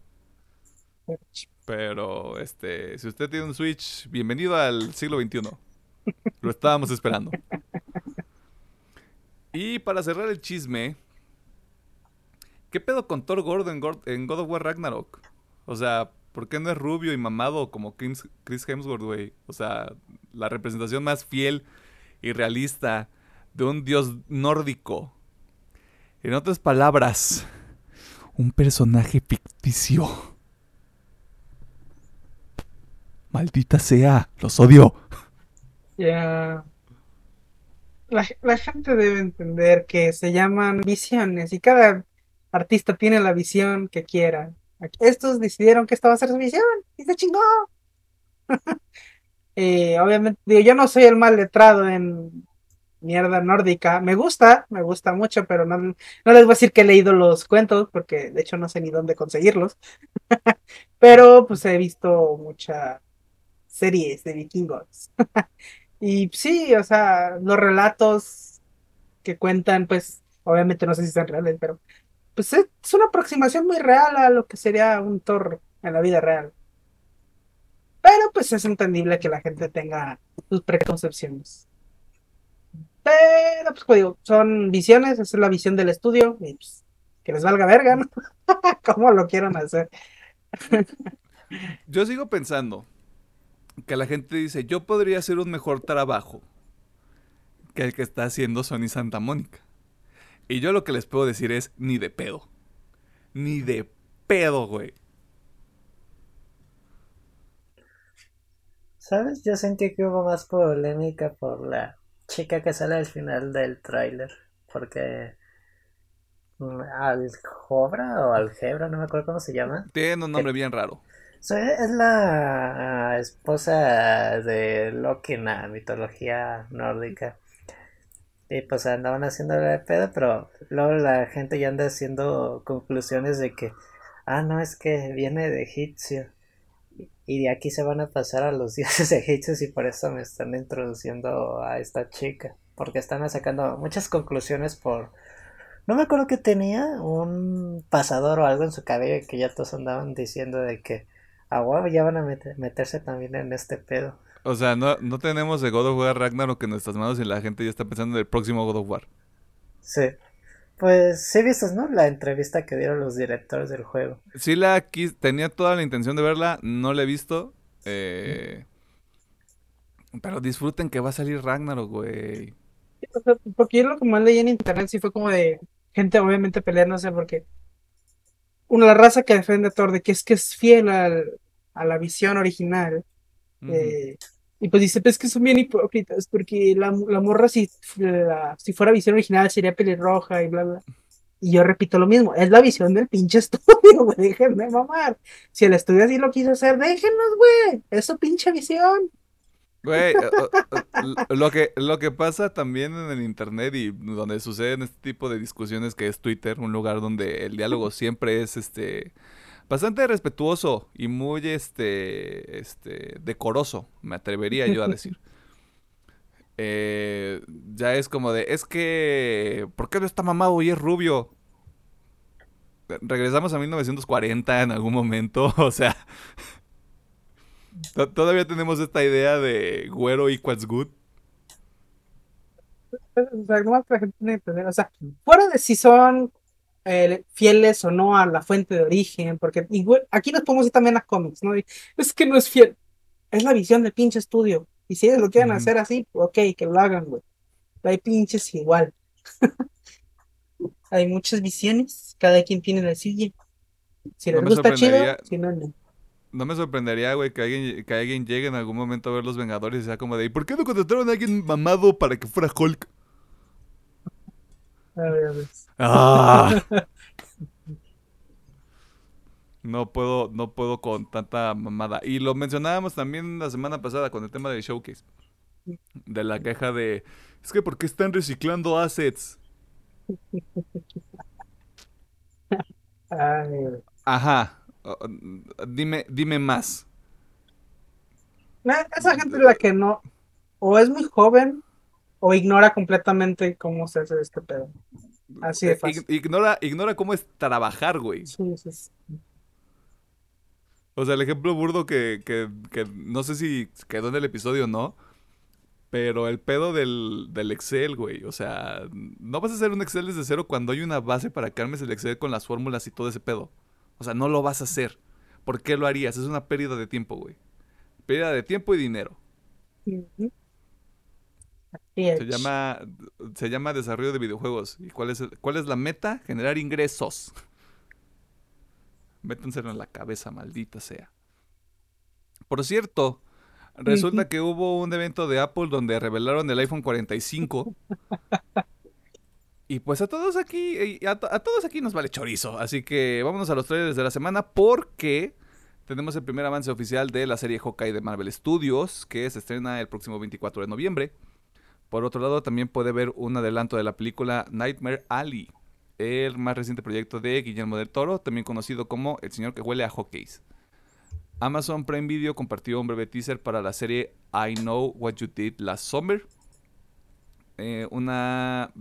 Pero, este, si usted tiene un Switch, bienvenido al siglo XXI. Lo estábamos esperando. Y para cerrar el chisme, ¿qué pedo con Thor Gordo en God of War Ragnarok? O sea, ¿por qué no es rubio y mamado como Chris Hemsworth, güey? O sea, la representación más fiel y realista de un dios nórdico. En otras palabras, un personaje ficticio. Maldita sea, los odio. Ya. La, gente debe entender que se llaman visiones y cada artista tiene la visión que quiera. Estos decidieron que esta va a ser su visión y se chingó. [LAUGHS] Eh, obviamente, yo no soy el mal letrado en mierda nórdica. Me gusta, me gusta mucho, pero no, no les voy a decir que he leído los cuentos, porque de hecho no sé ni dónde conseguirlos. [LAUGHS] pero pues he visto mucha series de vikingos. [LAUGHS] y sí, o sea, los relatos que cuentan, pues, obviamente no sé si son reales, pero pues es, una aproximación muy real a lo que sería un Thor en la vida real. Pero pues es entendible que la gente tenga sus preconcepciones. Pero pues como digo, son visiones, esa es la visión del estudio, y pues que les valga verga, ¿no? [LAUGHS] Como lo quieran hacer. Yo sigo pensando, que la gente dice, yo podría hacer un mejor trabajo que el que está haciendo Sony Santa Mónica. Y yo lo que les puedo decir es, ni de pedo. Ni de pedo, güey. ¿Sabes? Yo sentí que hubo más polémica por la chica que sale al final del tráiler. Porque... Mm, Aljobra o Algebra, no me acuerdo cómo se llama. Tiene un nombre bien raro es la esposa de Loki en la mitología nórdica. Y pues andaban haciendo de pedo, pero luego la gente ya anda haciendo conclusiones de que, ah, no, es que viene de egipcio. Y de aquí se van a pasar a los [LAUGHS] dioses egipcios y por eso me están introduciendo a esta chica. Porque están sacando muchas conclusiones por... No me acuerdo que tenía un pasador o algo en su cabello que ya todos andaban diciendo de que a huevo ya van a meterse también en este pedo. O sea, no, no tenemos de God of War Ragnarok en nuestras manos y la gente ya está pensando en el próximo God of War. Sí. Pues sí viste, ¿no? La entrevista que dieron los directores del juego. Sí la tenía toda la intención de verla, no la he visto. Eh, pero disfruten que va a salir Ragnarok, güey. porque yo lo que más leí en internet sí fue como de gente obviamente peleándose porque una raza que defiende a Thor de que es que es fiel a la visión original. Eh, y pues dice, pues que son bien hipócritas, porque la, la morra si, si fuera visión original sería pelirroja y bla, bla. Y yo repito lo mismo, es la visión del pinche [LAUGHS] estudio, güey, déjenme mamar. Si el estudio así lo quiso hacer, déjenos, güey, es su pinche visión. Güey, [LAUGHS] lo que, lo que pasa también en el internet y donde suceden este tipo de discusiones que es Twitter, un lugar donde el diálogo siempre es este bastante respetuoso y muy este este decoroso, me atrevería yo a [LAUGHS] decir. Eh, ya es como de, es que, ¿por qué no está mamado y es rubio? Regresamos a 1940 en algún momento, [LAUGHS] o sea, Todavía tenemos esta idea de güero equals good. O sea, no la gente entender. O sea, fuera de si son eh, fieles o no a la fuente de origen, porque aquí nos ponemos también a cómics, ¿no? es que no es fiel, es la visión del pinche estudio. Y si ellos lo quieren hacer así, ok, que lo hagan, güey. Hay pinches igual. [LAUGHS] Hay muchas visiones, cada quien tiene la suya. Si les gusta chido, si no, no. No me sorprendería, güey, que alguien, que alguien llegue en algún momento a ver Los Vengadores y sea como de, ¿y por qué no contrataron a alguien mamado para que fuera Hulk? A ver. ¡Ah! [LAUGHS] No puedo, no puedo con tanta mamada. Y lo mencionábamos también la semana pasada con el tema del showcase. De la queja de, es que ¿por qué están reciclando assets? Ajá. Dime, dime más. Esa gente es la que no, o es muy joven, o ignora completamente cómo se hace este pedo. Así de fácil. Ignora, ignora cómo es trabajar, güey. Sí, sí, O sea, el ejemplo burdo que, que, que, no sé si quedó en el episodio o no, pero el pedo del, del, Excel, güey. O sea, no vas a hacer un Excel desde cero cuando hay una base para que armes el Excel con las fórmulas y todo ese pedo. O sea, no lo vas a hacer. ¿Por qué lo harías? Es una pérdida de tiempo, güey. Pérdida de tiempo y dinero. Se llama, se llama desarrollo de videojuegos. ¿Y cuál es, cuál es la meta? Generar ingresos. Métenselo en la cabeza, maldita sea. Por cierto, resulta que hubo un evento de Apple donde revelaron el iPhone 45 Y pues a todos aquí, a, todos aquí nos vale chorizo. Así que vámonos a los trailers de la semana porque tenemos el primer avance oficial de la serie Hawkeye de Marvel Studios, que se estrena el próximo 24 de noviembre. Por otro lado, también puede ver un adelanto de la película Nightmare Alley, el más reciente proyecto de Guillermo del Toro, también conocido como El señor que huele a Hawkeyes. Amazon Prime Video compartió un breve teaser para la serie I Know What You Did Last Summer, eh, una,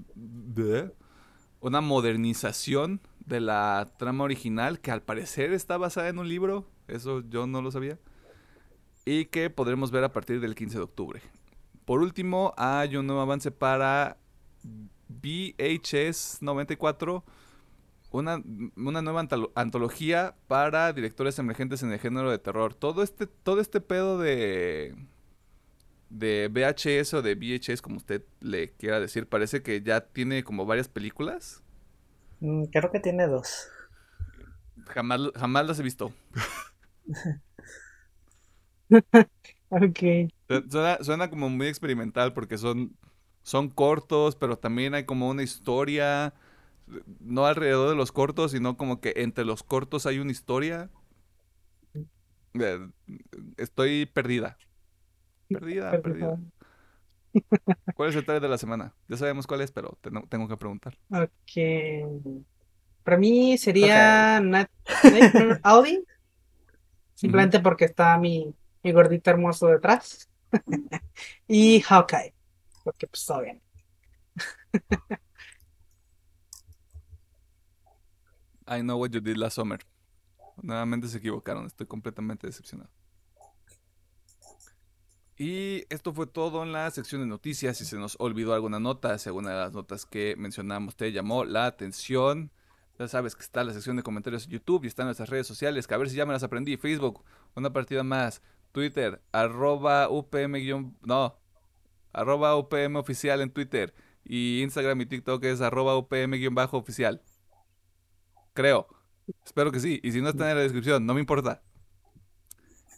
una modernización de la trama original que al parecer está basada en un libro, eso yo no lo sabía, y que podremos ver a partir del 15 de octubre. Por último, hay un nuevo avance para VHS 94, una, una nueva antología para directores emergentes en el género de terror. Todo este, todo este pedo de de VHS o de VHS, como usted le quiera decir, parece que ya tiene como varias películas. Mm, creo que tiene dos. Jamás, jamás las he visto. [LAUGHS] ok. Suena, como muy experimental porque son, son cortos, pero también hay como una historia, no alrededor de los cortos, sino como que entre los cortos hay una historia. Eh, estoy perdida. Perdida, perdida. ¿Cuál es el trailer de la semana? Ya sabemos cuál es, pero tengo que preguntar. Ok. Para mí sería Nightmare Audi. Simplemente porque está mi, mi gordito hermoso detrás. Y Hawkeye. Porque pues bien. [LAUGHS] I know what you did last summer. Nuevamente se equivocaron. Estoy completamente decepcionado. Y esto fue todo en la sección de noticias. Si se nos olvidó alguna nota, si alguna de las notas que mencionamos te llamó la atención, ya sabes que está la sección de comentarios en YouTube y está en nuestras redes sociales, que a ver si ya me las aprendí. Facebook, una partida más. Twitter, arroba UPM no, arroba UPM oficial en Twitter. Y Instagram y TikTok es arroba UPM-oficial. Creo. Espero que sí. Y si no está en la descripción, no me importa.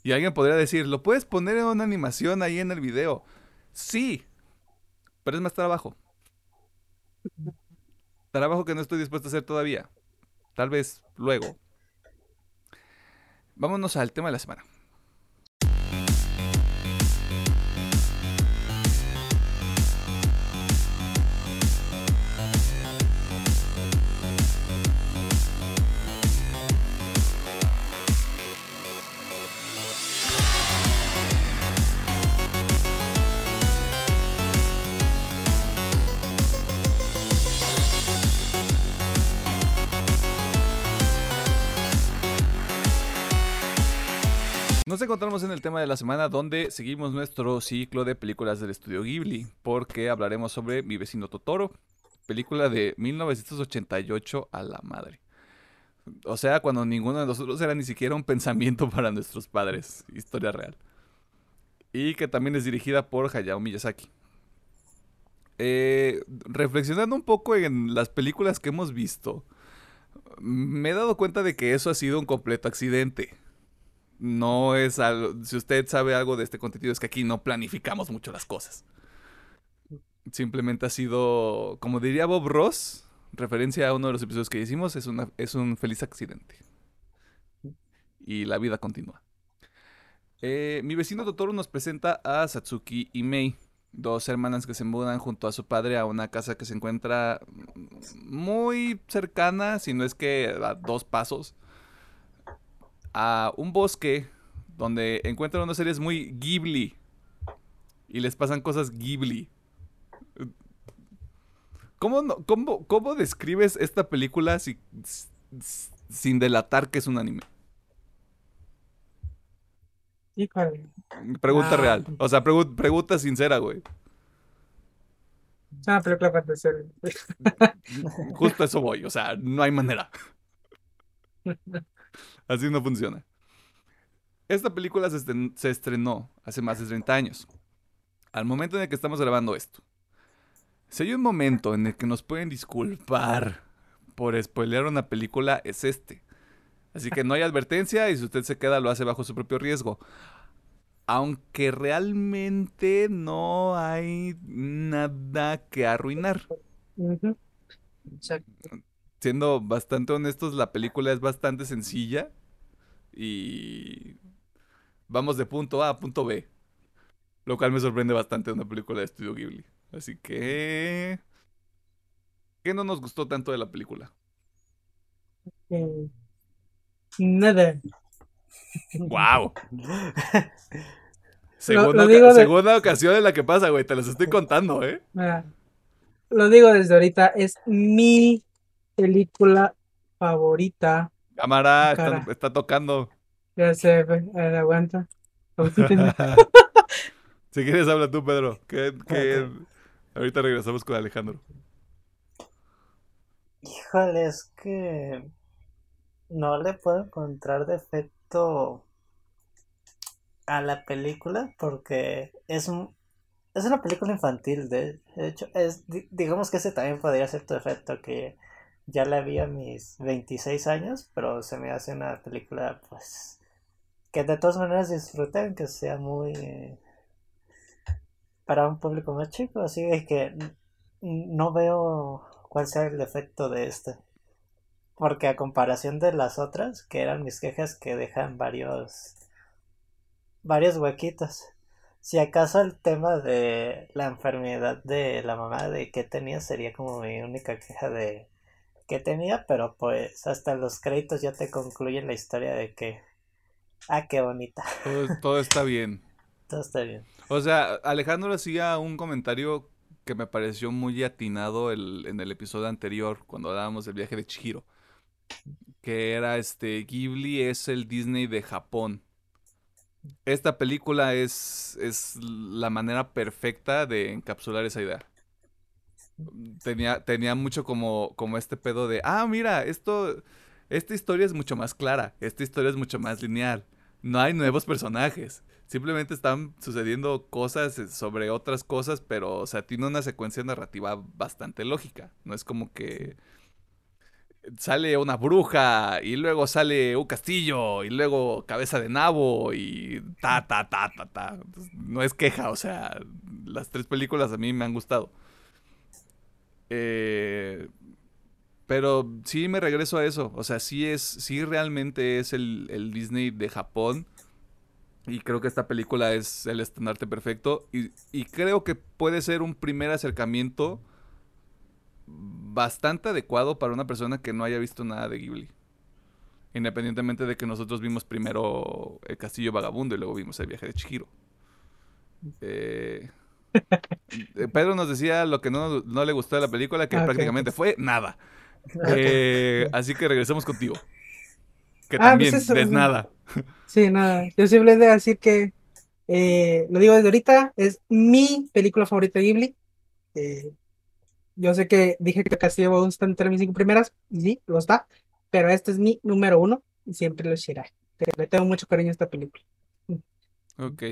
Y alguien podría decir, ¿lo puedes poner en una animación ahí en el video? Sí, pero es más trabajo. Trabajo que no estoy dispuesto a hacer todavía. Tal vez luego. Vámonos al tema de la semana. Nos encontramos en el tema de la semana donde seguimos nuestro ciclo de películas del estudio Ghibli, porque hablaremos sobre Mi vecino Totoro, película de 1988 a la madre. O sea, cuando ninguno de nosotros era ni siquiera un pensamiento para nuestros padres, historia real. Y que también es dirigida por Hayao Miyazaki. Eh, reflexionando un poco en las películas que hemos visto, me he dado cuenta de que eso ha sido un completo accidente no es algo, si usted sabe algo de este contenido es que aquí no planificamos mucho las cosas. Simplemente ha sido, como diría Bob Ross, referencia a uno de los episodios que hicimos, es, es un feliz accidente. Y la vida continúa. Eh, mi vecino Totoro nos presenta a Satsuki y Mei, dos hermanas que se mudan junto a su padre a una casa que se encuentra muy cercana, si no es que a dos pasos a un bosque donde encuentran unas series muy Ghibli y les pasan cosas Ghibli. ¿Cómo, cómo, describes esta película sin delatar que es un anime? Pregunta ah. real. O sea, pregunta sincera, güey. Ah, película ser. Justo eso voy. O sea, no hay manera. [LAUGHS] Así no funciona. Esta película se, estrenó hace más de 30 años. Al momento en el que estamos grabando esto. Si hay un momento en el que nos pueden disculpar por spoilear una película, es este. Así que no hay advertencia y si usted se queda lo hace bajo su propio riesgo. Aunque realmente no hay nada que arruinar. Siendo bastante honestos, la película es bastante sencilla y vamos de punto A a punto B. Lo cual me sorprende bastante de una película de estudio Ghibli. Así que... ¿Qué no nos gustó tanto de la película? Eh, nada. ¡Wow! [LAUGHS] segunda, segunda ocasión en la que pasa, güey. Te las estoy contando, ¿eh? lo digo desde ahorita. Es mi película favorita Cámara, está, tocando. Ya sé, a ver, aguanta. [LAUGHS] [LAUGHS] si quieres, habla tú, Pedro. Que, Ahorita regresamos con Alejandro. Híjole, es que no le puedo encontrar defecto a la película porque es es una película infantil de, hecho es digamos que ese también podría ser tu defecto que ya la vi a mis 26 años, pero se me hace una película, pues, que de todas maneras disfruten, que sea muy... para un público más chico, así que no veo cuál sea el efecto de este. Porque a comparación de las otras, que eran mis quejas que dejan varios... varios huequitos. Si acaso el tema de la enfermedad de la mamá de que tenía sería como mi única queja de que tenía, pero pues hasta los créditos ya te concluyen la historia de que, ah, qué bonita. Todo, está bien. [LAUGHS] todo está bien. O sea, Alejandro hacía un comentario que me pareció muy atinado en el episodio anterior, cuando hablábamos del viaje de Chihiro. Que era este, Ghibli es el Disney de Japón. Esta película es, es la manera perfecta de encapsular esa idea tenía, tenía mucho como, como este pedo de, ah, mira, esto, esta historia es mucho más clara, esta historia es mucho más lineal, no hay nuevos personajes, simplemente están sucediendo cosas sobre otras cosas, pero, o sea, tiene una secuencia narrativa bastante lógica, no es como que sale una bruja y luego sale un castillo y luego cabeza de nabo y ta, ta, ta, ta, ta. No es queja, o sea, las tres películas a mí me han gustado. Eh, pero sí me regreso a eso. O sea, sí es, sí realmente es el, Disney de Japón. Y creo que esta película es el estandarte perfecto. Y, creo que puede ser un primer acercamiento bastante adecuado para una persona que no haya visto nada de Ghibli. Independientemente de que nosotros vimos primero El Castillo Vagabundo y luego vimos El Viaje de Chihiro. Eh, Pedro nos decía lo que no, le gustó de la película, que ah, prácticamente fue nada. [LAUGHS] Eh, así que regresemos contigo. Que Ah, también pues eso, es ujú. nada. Sí, nada. Yo he de decir que, eh, lo digo desde ahorita, es mi película favorita de Ghibli. Eh, yo sé que dije que Castillo Vagabundo está entre mis cinco primeras, y sí, lo está, pero este es mi número uno y siempre lo será. Le tengo mucho cariño a esta película. Ok.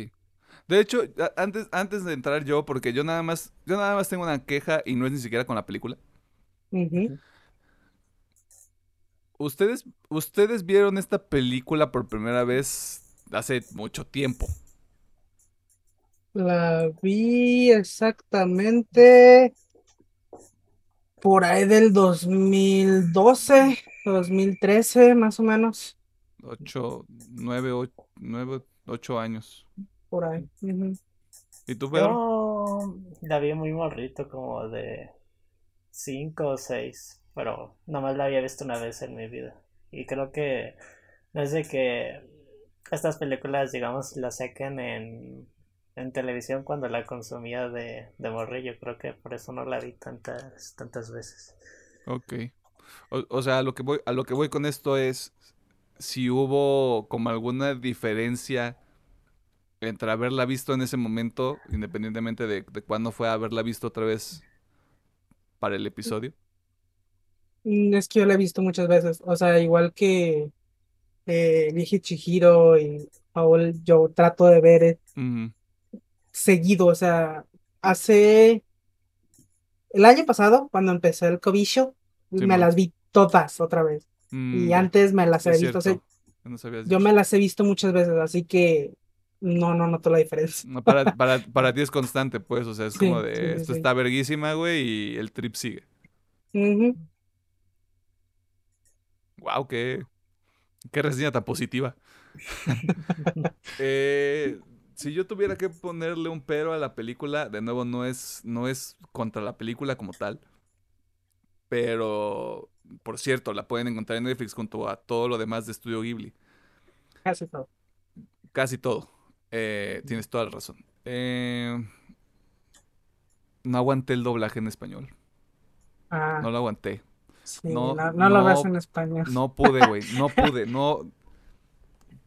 De hecho, antes, antes de entrar yo, porque yo nada más, yo nada más tengo una queja y no es ni siquiera con la película. Ujú. Ustedes, ustedes vieron esta película por primera vez hace mucho tiempo. La vi exactamente por ahí del 2012, 2013, más o menos, Ocho, nueve, ocho, nueve, ocho años. Por ahí. ¿Y tú, Pedro? Yo la vi muy morrito, como de 5 o 6, pero nomás la había visto una vez en mi vida. Y creo que desde que estas películas, digamos, las saquen en, en televisión cuando la consumía de, de morrillo, creo que por eso no la vi tantas, tantas veces. Ok. O, o sea, a lo que voy, a lo que voy con esto es si hubo como alguna diferencia entre haberla visto en ese momento, independientemente de, de cuándo fue haberla visto otra vez para el episodio. Mm, Es que yo la he visto muchas veces, o sea, igual que eh, Chihiro y Paul, yo trato de ver Ujú, seguido, o sea, hace el año pasado, cuando empecé el Covisho, me Simón. las vi todas otra vez, mm, y ya, antes me las he visto, o sea, no yo dicho. me las he visto muchas veces, así que no, no noto la diferencia. No, para, [LAUGHS] para, para ti es constante, pues, o sea, es Sí, como de, sí, esto sí. está verguísima, güey, y el trip sigue. Ujú. Wow, qué, qué reseña tan positiva. [LAUGHS] Eh, si yo tuviera que ponerle un pero a la película, de nuevo no es, no es contra la película como tal. Pero, por cierto, la pueden encontrar en Netflix junto a todo lo demás de Estudio Ghibli. Casi todo. Casi todo. Eh, tienes toda la razón. Eh, no aguanté el doblaje en español. Ah, No lo aguanté. sí, no, no, no lo no, ves en español. No pude, güey. No [LAUGHS] pude. No.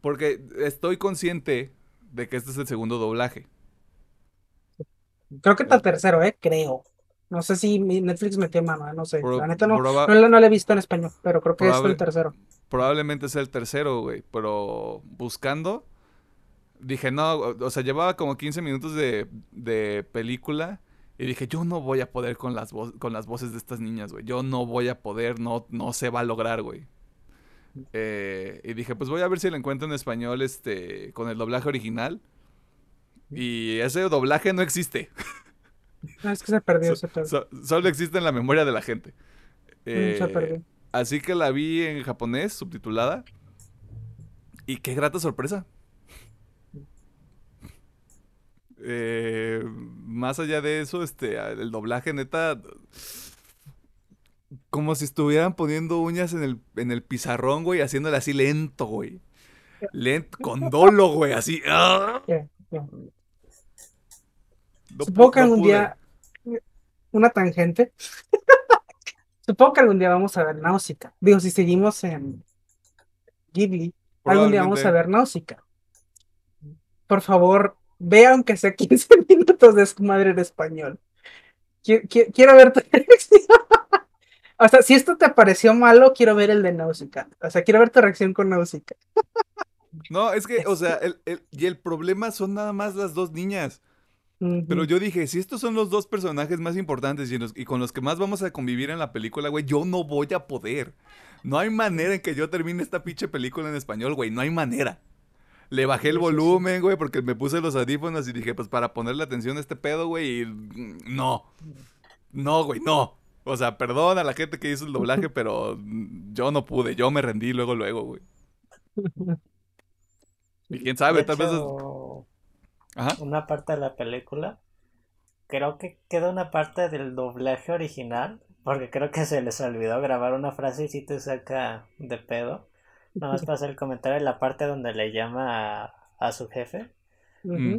Porque estoy consciente de que este es el segundo doblaje. Creo que está el tercero, eh, creo. No sé si Netflix metió mano, eh, no sé. Pro- La neta no, proba- no, la- no la he visto en español, pero creo que es el tercero. Probablemente sea el tercero, güey. Pero buscando, dije, no, o sea, llevaba como 15 minutos de, de película. Y dije, yo no voy a poder con las, con las voces de estas niñas, güey. Yo no voy a poder, no, no se va a lograr, güey. Eh, y dije, pues voy a ver si la encuentro en español, este, con el doblaje original. Y ese doblaje no existe. Ah, es que se perdió, So- se perdió. so- solo existe en la memoria de la gente. Mm, se Eh, perdió. así que la vi en japonés, subtitulada. Y qué grata sorpresa. Eh, más allá de eso, este, el doblaje neta, como si estuvieran poniendo uñas en el, en el pizarrón, güey, haciéndole así lento, güey. Lento, con [LAUGHS] dolo, güey, así. ¡ah! No Supongo que no algún pude. día, una tangente. [LAUGHS] Supongo que algún día vamos a ver Náusica. Digo, si seguimos en Ghibli, algún día vamos a ver Náusica. Por favor, ve aunque sea [LAUGHS] 15 minutos de su madre en español. Qui- qui- Quiero, ver tu [LAUGHS] reacción. O sea, si esto te pareció malo, quiero ver el de Náusica. O sea, quiero ver tu reacción con Náusica. No, es que, o sea, [LAUGHS] el, el- y el problema son nada más las dos niñas. Pero yo dije, si estos son los dos personajes más importantes y, los- y con los que más vamos a convivir en la película, güey, yo no voy a poder. No hay manera en que yo termine esta pinche película en español, güey, no hay manera. Le bajé el volumen, güey, porque me puse los audífonos y dije, pues para ponerle atención a este pedo, güey, y no. No, güey, no. O sea, perdón a la gente que hizo el doblaje, pero yo no pude, yo me rendí luego, luego, güey. Y quién sabe, De tal vez... es- Ajá. una parte de la película, creo que queda una parte del doblaje original, porque creo que se les olvidó grabar una frase y sí te saca de pedo. Nada más pasa el comentario en la parte donde le llama a, a su jefe.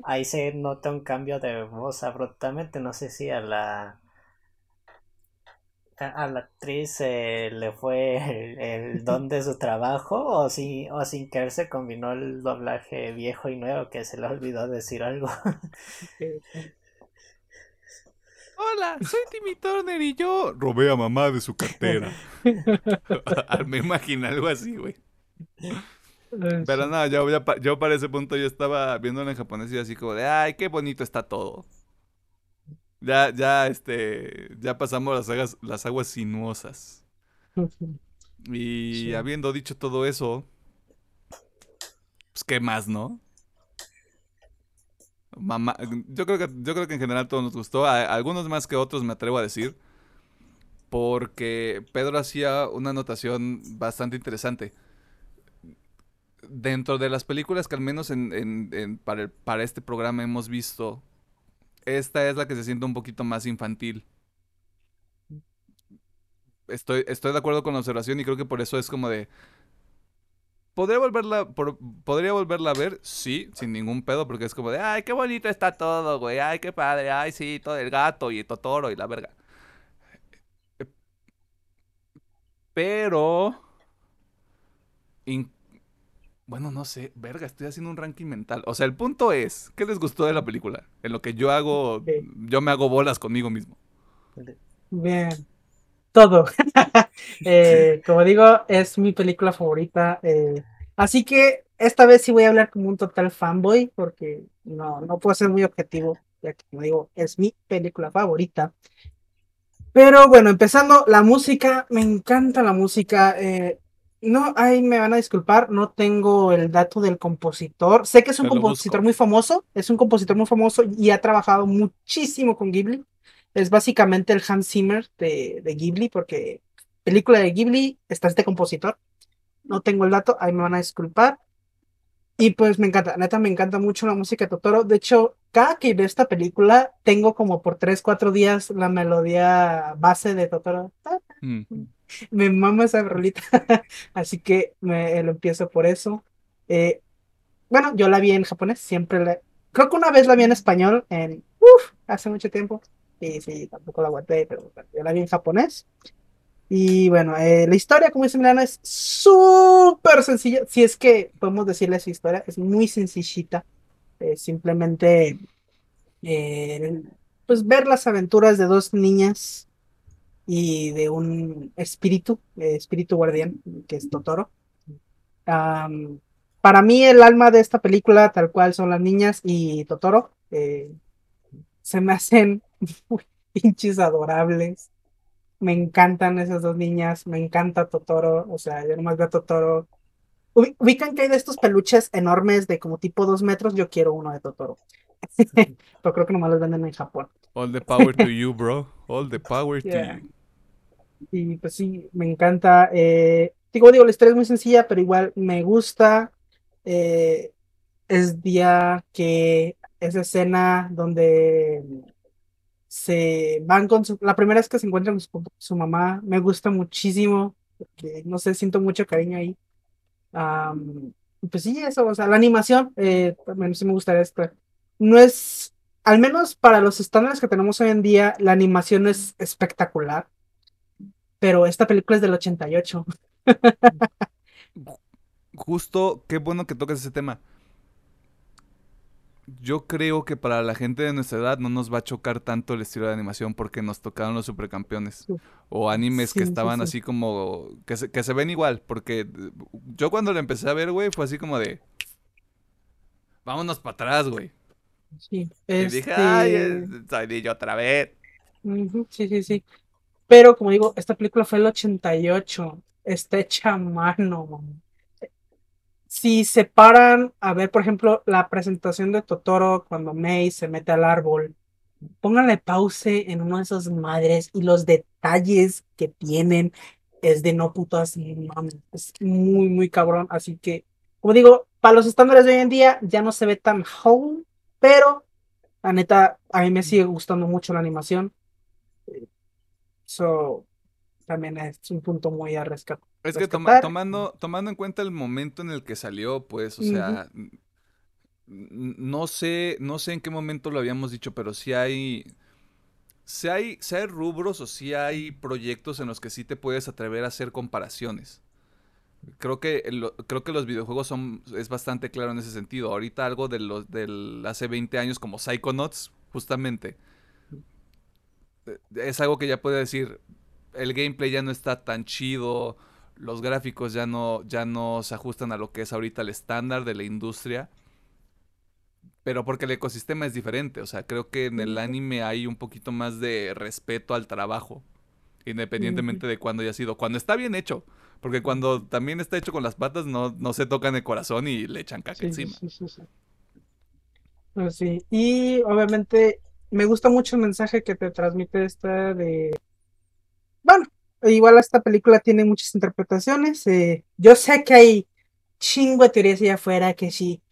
Ahí se nota un cambio de voz abruptamente, no sé si a la a la actriz eh, le fue el, don de su trabajo o, si, o sin querer se combinó el doblaje viejo y nuevo que se le olvidó decir algo. [LAUGHS] Hola, soy Timmy Turner y yo robé a mamá de su cartera. [LAUGHS] [LAUGHS] Me imagino algo así, güey. [LAUGHS] Pero no, yo, yo, para ese punto yo estaba viéndolo en japonés y así como de, ay, qué bonito está todo. Ya, ya, este, ya pasamos las aguas, las aguas sinuosas. [LAUGHS] Y habiendo dicho todo eso, pues qué más, ¿no? Mamá, yo creo que yo creo que en general todo nos gustó, algunos más que otros me atrevo a decir, porque Pedro hacía una anotación bastante interesante. Dentro de las películas que al menos en, para, para este programa hemos visto esta es la que se siente un poquito más infantil. Estoy, estoy de acuerdo con la observación y creo que por eso es como de... ¿Podría volverla, ¿Podría volverla a ver? Sí, sin ningún pedo, porque es como de, ay, qué bonito está todo, güey, ay, qué padre, ay, sí, todo el gato y el Totoro y la verga. Pero... Bueno, no sé, verga, estoy haciendo un ranking mental. O sea, el punto es, ¿qué les gustó de la película? En lo que yo hago, yo me hago bolas conmigo mismo. Bien, todo. [LAUGHS] Eh, como digo, es mi película favorita. Eh, así que esta vez sí voy a hablar como un total fanboy, porque no, no puedo ser muy objetivo, ya que como digo, es mi película favorita. Pero bueno, empezando, la música, me encanta la música. Eh, no, ahí me van a disculpar, no tengo el dato del compositor. Sé que es un compositor muy famoso, es un compositor muy famoso y ha trabajado muchísimo con Ghibli. Es básicamente el Hans Zimmer de, de Ghibli, porque película de Ghibli está este compositor. No tengo el dato, ahí me van a disculpar. Y pues me encanta, neta, me encanta mucho la música de Totoro. De hecho, cada que veo esta película, tengo como por 3, 4 días la melodía base de Totoro. Mm me mama esa rolita, [LAUGHS] así que me lo empiezo por eso. Eh, bueno, yo la vi en japonés, siempre la... Creo que una vez la vi en español, en... Uf, hace mucho tiempo. Y sí, tampoco la aguanté, pero yo la vi en japonés. Y bueno, eh, la historia, como dice Milano, es súper sencilla. Si es que podemos decirle su historia, es muy sencillita. Eh, simplemente, pues ver las aventuras de dos niñas y de un espíritu, eh, espíritu guardián, que es Totoro. para mí el alma de esta película, tal cual son las niñas y Totoro, eh, se me [LAUGHS] hacen pinches adorables. Me encantan esas dos niñas, me encanta Totoro, o sea, yo nomás veo a Totoro. Ubican que hay de estos peluches enormes de como tipo dos metros, yo quiero uno de Totoro. [LAUGHS] Pero creo que nomás los venden en Japón. All the power to [LAUGHS] you, bro. All the power to you. Y pues sí, me encanta. Eh, digo, digo, la historia es muy sencilla, pero igual me gusta. Eh, es día que esa escena donde se van con su. La primera vez que se encuentran con su, mamá, me gusta muchísimo. No sé, siento mucho cariño ahí. pues sí, eso, o sea, la animación, eh, también sí me gustaría esta. No es al menos para los estándares que tenemos hoy en día, la animación es espectacular. Pero esta película es del 88. Justo, qué bueno que toques ese tema. Yo creo que para la gente de nuestra edad no nos va a chocar tanto el estilo de animación porque nos tocaron los supercampeones. O animes que estaban así como. Que se, que se ven igual. Porque yo cuando lo empecé a ver, güey, fue así como de. Vámonos para atrás, güey. Sí. Y dije, ay, este soy yo otra vez. Sí, sí, sí. Pero como digo, esta película fue el 88. Está hecha a mano. Si se paran a ver, por ejemplo, la presentación de Totoro cuando May se mete al árbol, pónganle pause en uno de esos madres y los detalles que tienen es de no putas Es muy, muy cabrón. Así que, como digo, para los estándares de hoy en día ya no se ve tan home, pero la neta, a mí me sigue gustando mucho la animación. Eso también es un punto muy a rescatar. Es que tomando, tomando en cuenta el momento en el que salió, pues, o sea, no sé, no sé en qué momento lo habíamos dicho, pero sí hay. Si hay, si hay rubros o si hay proyectos en los que sí te puedes atrever a hacer comparaciones. Creo que, lo- creo que los videojuegos son, es bastante claro en ese sentido. Ahorita algo de los del hace 20 años como Psychonauts, justamente. Es algo que ya puede decir, el gameplay ya no está tan chido, los gráficos ya no, ya no se ajustan a lo que es ahorita el estándar de la industria. Pero porque el ecosistema es diferente, o sea, creo que en el anime hay un poquito más de respeto al trabajo, independientemente de cuándo haya sido. Cuando está bien hecho, porque cuando también está hecho con las patas no, no se tocan el corazón y le echan caca Sí, sí, encima. sí, sí, sí. Pues sí, y obviamente me gusta mucho el mensaje que te transmite esta de... Bueno, igual esta película tiene muchas interpretaciones. eh, yo sé que hay chingo de teorías allá afuera que sí.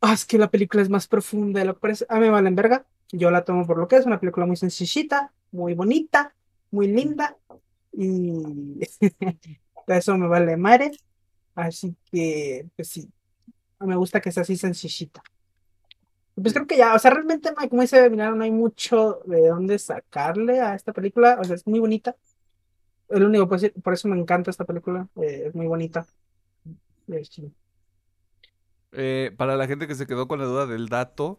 "Ah, es que la película es más profunda de lo que parece. A mí me valen verga. Yo la tomo por lo que es, una película muy sencillita, muy bonita, muy linda. Y [LAUGHS] eso me vale madre. Así que, pues sí, me gusta que sea así sencillita. Pues creo que ya, o sea, realmente, no hay- como dice Milano, no hay mucho de dónde sacarle a esta película. O sea, es muy bonita. El único, pues, por eso me encanta esta película. eh, es muy bonita. Eh, para la gente que se quedó con la duda del dato,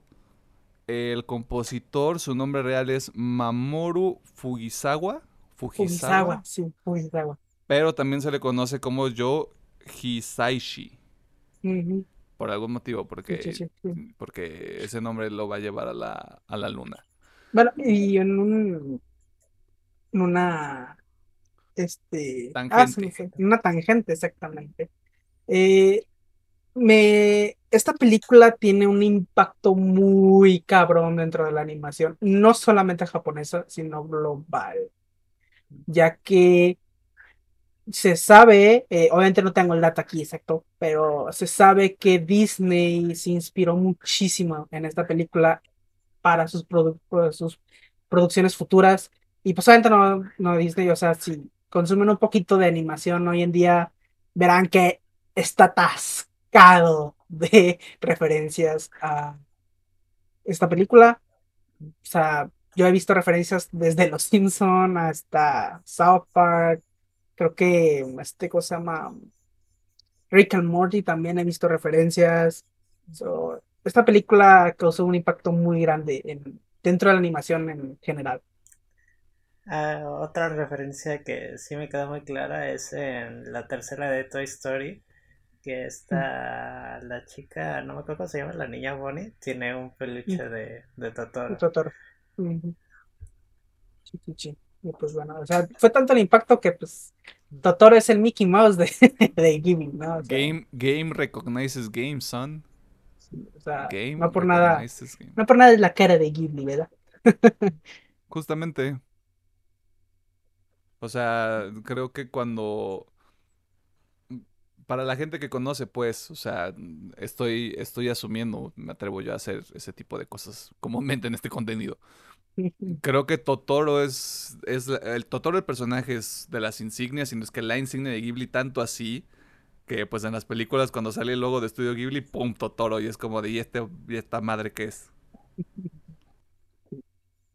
el compositor, su nombre real es Mamoru Fujisawa. Fujisawa, sí, Fujisawa. Pero también se le conoce como Yo Hisaishi. Ujú, Por algún motivo, sí, porque, sí, sí, sí. porque ese nombre lo va a llevar a la, a la luna. Bueno, y en un, en una, este, ah, Tangente. fue, en una tangente, exactamente. Eh, me, esta película tiene un impacto muy cabrón dentro de la animación, no solamente japonesa, sino global, ya que se sabe, eh, obviamente no tengo el dato aquí exacto, pero se sabe que Disney se inspiró muchísimo en esta película para sus, produ- sus producciones futuras. Y pues obviamente no, no Disney, o sea, si consumen un poquito de animación hoy en día, verán que está atascado de [LAUGHS] referencias a esta película. O sea, yo he visto referencias desde Los Simpson hasta South Park. Creo que este cosa se llama Rick and Morty también he visto referencias. So, esta película causó un impacto muy grande en, dentro de la animación en general. Ah, otra referencia que sí me queda muy clara es en la tercera de Toy Story, que está la chica, no me acuerdo cómo se llama, la niña Bonnie, tiene un peluche de, de Totoro. Totoro. Ujú. Sí, sí, sí. Y pues bueno, o sea, fue tanto el impacto que pues Totoro es el Mickey Mouse de, [LAUGHS] de Ghibli, ¿no? O sea, Game, game recognizes game, son. o sea, Game no por nada, game. no por nada es la cara de Ghibli, ¿verdad? [LAUGHS] Justamente. O sea, creo que cuando... Para la gente que conoce, pues, o sea, estoy, estoy asumiendo, me atrevo yo a hacer ese tipo de cosas comúnmente en este contenido. [LAUGHS] Creo que Totoro es, es el Totoro el personaje es de las insignias, sino es que la insignia de Ghibli tanto así que pues en las películas cuando sale el logo de Estudio Ghibli, pum, Totoro y es como de ¿y este y esta madre qué es? [LAUGHS]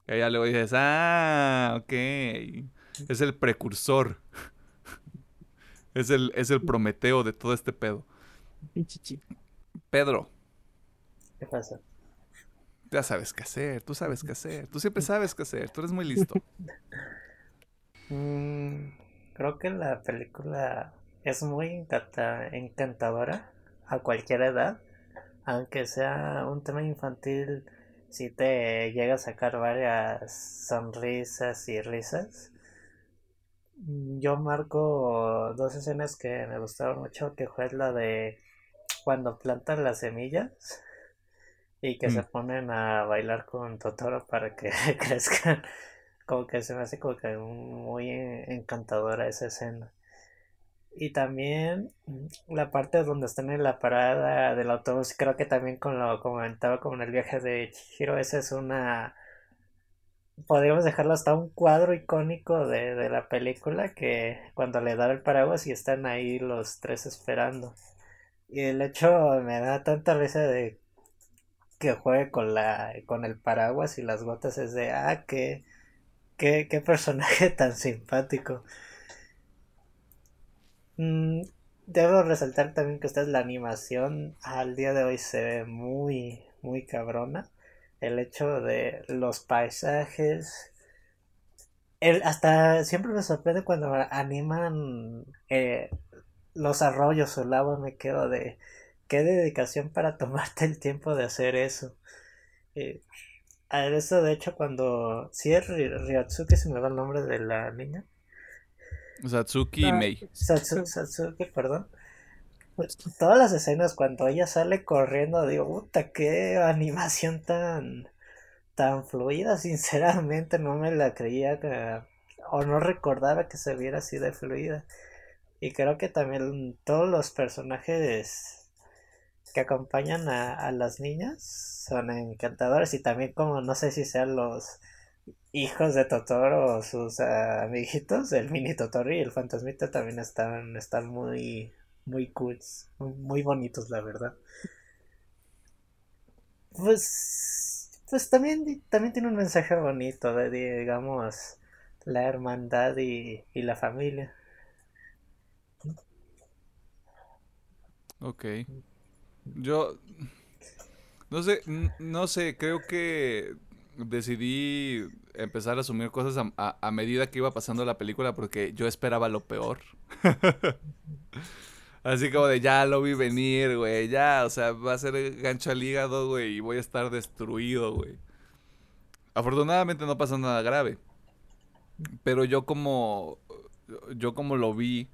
Y ya luego dices, "Ah, ok. Es el precursor. [LAUGHS] Es el es el Prometeo de todo este pedo." Pedro, ¿Qué pasa? Ya sabes qué hacer, tú sabes qué hacer, tú siempre sabes qué hacer, tú eres muy listo. [LAUGHS] Mm, creo que la película es muy encanta- encantadora a cualquier edad, aunque sea un tema infantil, si te llega a sacar varias sonrisas y risas. Mm, Yo marco dos escenas que me gustaron mucho, que fue la de cuando plantan las semillas y que se Mm. ponen a bailar con Totoro para que [LAUGHS] crezcan. Como que se me hace como que muy encantadora esa escena. Y también mm, la parte donde están en la parada del autobús, creo que también con lo comentaba como en el viaje de Chihiro, esa es una... Podríamos dejarlo hasta un cuadro icónico de, de la película que cuando le da el paraguas y están ahí los tres esperando. Y el hecho me da tanta risa de que juegue con la con el paraguas y las gotas es de ah que qué, qué personaje tan simpático. Mm, debo resaltar también que esta es la animación al día de hoy se ve muy, muy cabrona. El hecho de los paisajes. El, hasta siempre me sorprende cuando animan eh, los arroyos o el agua. Me quedo de qué dedicación para [LAUGHS] tomarte el tiempo de hacer eso. Eh, a eso, de hecho, cuando. Si es Ryatsuki, se me va el nombre de la niña. Satsuki y ah, Mei. Satsuki, perdón. Todas las escenas cuando ella sale corriendo, digo, puta, qué animación tan. tan fluida, [LAUGHS] sinceramente, no me la creía o no recordaba que se viera así de fluida. Y creo que también todos los personajes que acompañan a, las niñas son encantadores y también como no sé si sean los hijos de Totoro o sus ah, amiguitos, el mini Totoro y el fantasmita también están, están muy, muy cool, muy, bonitos la verdad. Pues, pues también, también tiene un mensaje bonito de, digamos, la hermandad y, y la familia. Ok. Yo no sé, no sé, creo que decidí empezar a asumir cosas a, medida que iba pasando la película porque yo esperaba lo peor. [LAUGHS] Así como de ya lo vi venir, güey, ya, o sea, va a ser gancho al hígado, güey, y voy a estar destruido, güey. Afortunadamente no pasa nada grave. Pero yo como yo como lo vi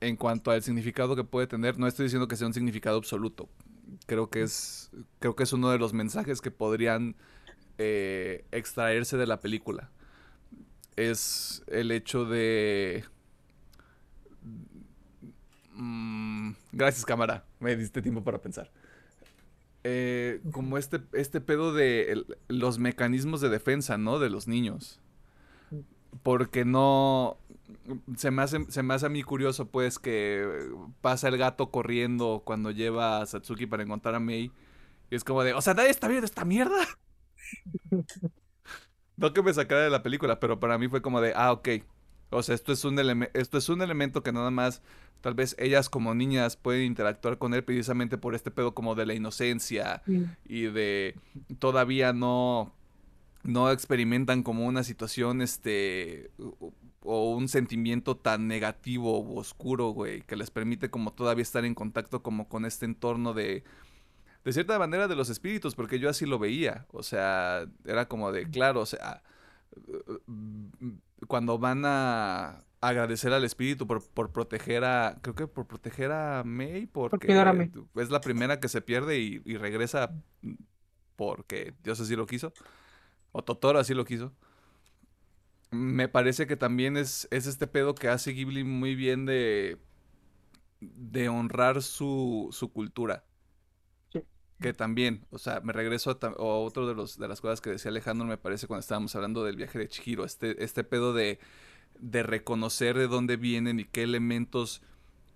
en cuanto al significado que puede tener, no estoy diciendo que sea un significado absoluto. Creo que es, creo que es uno de los mensajes que podrían eh, extraerse de la película. Es el hecho de... Mm, gracias cámara, me diste tiempo para pensar. Eh, como este, este pedo de los mecanismos de defensa, ¿no? De los niños. Porque no, se me hace, se me hace a mí curioso, pues, que pasa el gato corriendo cuando lleva a Satsuki para encontrar a Mei. Y es como de, o sea, nadie está viendo esta mierda. [LAUGHS] no que me sacara de la película, pero para mí fue como de, ah, ok. O sea, esto es un, esto es un elemento que nada más, tal vez ellas como niñas pueden interactuar con él precisamente por este pedo como de la inocencia y de todavía no no experimentan como una situación este o un sentimiento tan negativo o oscuro, güey, que les permite como todavía estar en contacto como con este entorno de de cierta manera de los espíritus, porque yo así lo veía, o sea, era como de, claro, o sea, cuando van a agradecer al espíritu por, por proteger a, creo que por proteger a May, porque es la primera que se pierde y, y regresa porque Dios así lo quiso, o Totoro así lo quiso me parece que también es, es este pedo que hace Ghibli muy bien de, de honrar su, su cultura. Que también, o sea, me regreso a, otro de, los, de las cosas que decía Alejandro, me parece cuando estábamos hablando del viaje de Chihiro, este, este pedo de, de reconocer de dónde vienen y qué elementos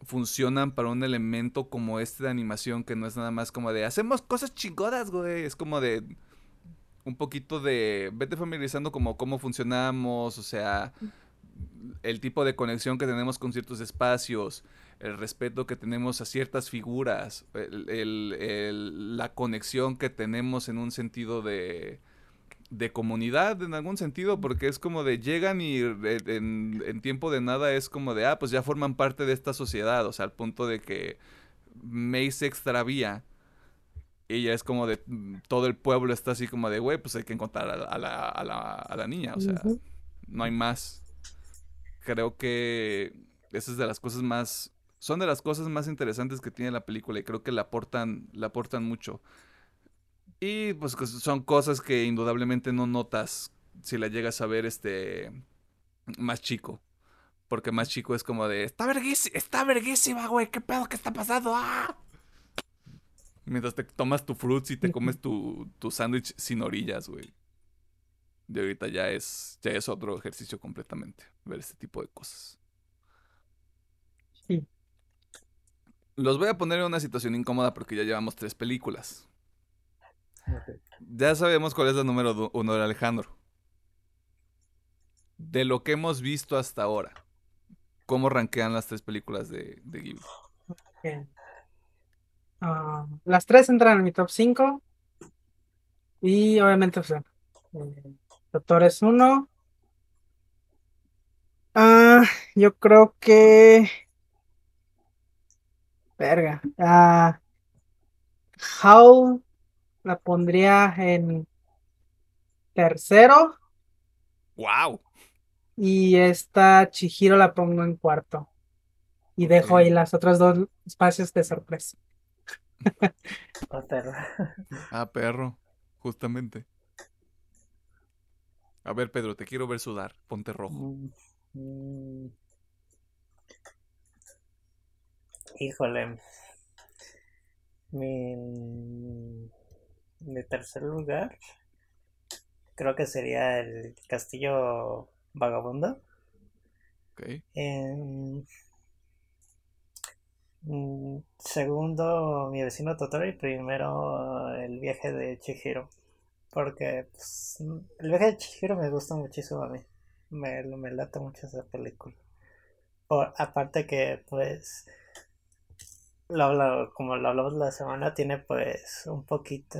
funcionan para un elemento como este de animación que no es nada más como de hacemos cosas chingodas, güey, es como de un poquito de, vete familiarizando como cómo funcionamos, o sea, el tipo de conexión que tenemos con ciertos espacios, el respeto que tenemos a ciertas figuras, el, la conexión que tenemos en un sentido de, de comunidad, en algún sentido, porque es como de llegan y en, en, tiempo de nada es como de, ah, pues ya forman parte de esta sociedad, o sea, al punto de que May se extravía y ya es como de mm, todo el pueblo está así como de, güey, pues hay que encontrar a, la, a, la, a la, niña, o sea, no hay más. Creo que esa es de las cosas más, son de las cosas más interesantes que tiene la película y creo que la aportan, la aportan mucho. Y pues son cosas que indudablemente no notas si la llegas a ver este más chico. Porque más chico es como de, está verguísima, está verguísima, güey, ¿qué pedo que está pasando? ¡Ah! Mientras te tomas tu fruits y te comes tu, tu sándwich sin orillas, güey. De ahorita ya es, ya es otro ejercicio completamente. Ver este tipo de cosas. Sí. Los voy a poner en una situación incómoda porque ya llevamos tres películas. Ya sabemos cuál es la número uno de Alejandro. de lo que hemos visto hasta ahora, ¿cómo rankean las tres películas de, de Ghibli? Ah, las tres entran en mi top 5. Y obviamente, o sea, eh, Doctor es uno. Ah, yo creo que. Verga. Ah, Howl la pondría en tercero. ¡Wow! Y esta Chihiro la pongo en cuarto. Y dejo ahí las otras dos espacios de sorpresa. Oh, perro. [LAUGHS] Ah, perro, justamente. A ver, Pedro, te quiero ver sudar. Ponte rojo. Mm. Híjole. Mi, mi tercer lugar creo que sería el Castillo Vagabundo. Ok. En mm, segundo, mi vecino Totoro y primero el viaje de Chihiro. Porque pues, el viaje de Chihiro me gusta muchísimo a mí. Me, me late mucho esa película. Por, aparte que pues lo hablo- como lo hablamos la semana, tiene pues un poquito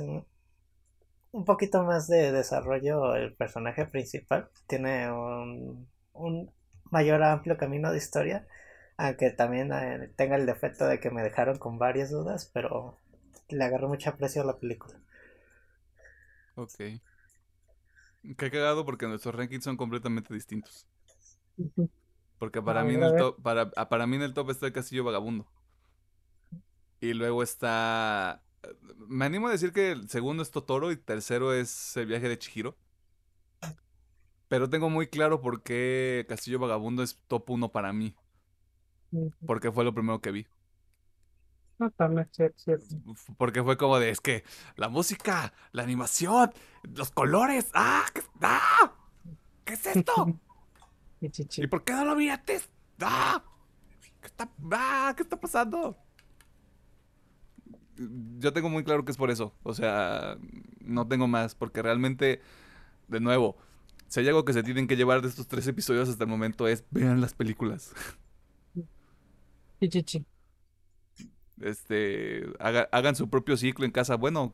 un poquito más de desarrollo el personaje principal. Tiene un, un mayor amplio camino de historia. Aunque también eh, tenga el defecto de que me dejaron con varias dudas, pero le agarré mucho aprecio a la película. Ok. Qué cagado porque nuestros rankings son completamente distintos. Porque para mí en el top, para, ah, para mí en el top está el Castillo Vagabundo. Y luego está. Me animo a decir que el segundo es Totoro y tercero es el viaje de Chihiro. Pero tengo muy claro por qué Castillo Vagabundo es top 1 para mí. Porque fue lo primero que vi. No, también, cierto, cierto. Porque fue como de, es que la música, la animación, los colores, ¡ah! ¿Qué, ah, ¿qué es esto? [LAUGHS] Y chichi. ¿Y por qué no lo vi antes? ¡Ah! ¿Qué está, ah, ¿qué está pasando? Yo tengo muy claro que es por eso. O sea, no tengo más. Porque realmente, de nuevo, si hay algo que se tienen que llevar de estos tres episodios hasta el momento es vean las películas. [LAUGHS] Y chichi. Este, haga- hagan su propio ciclo en casa. Bueno,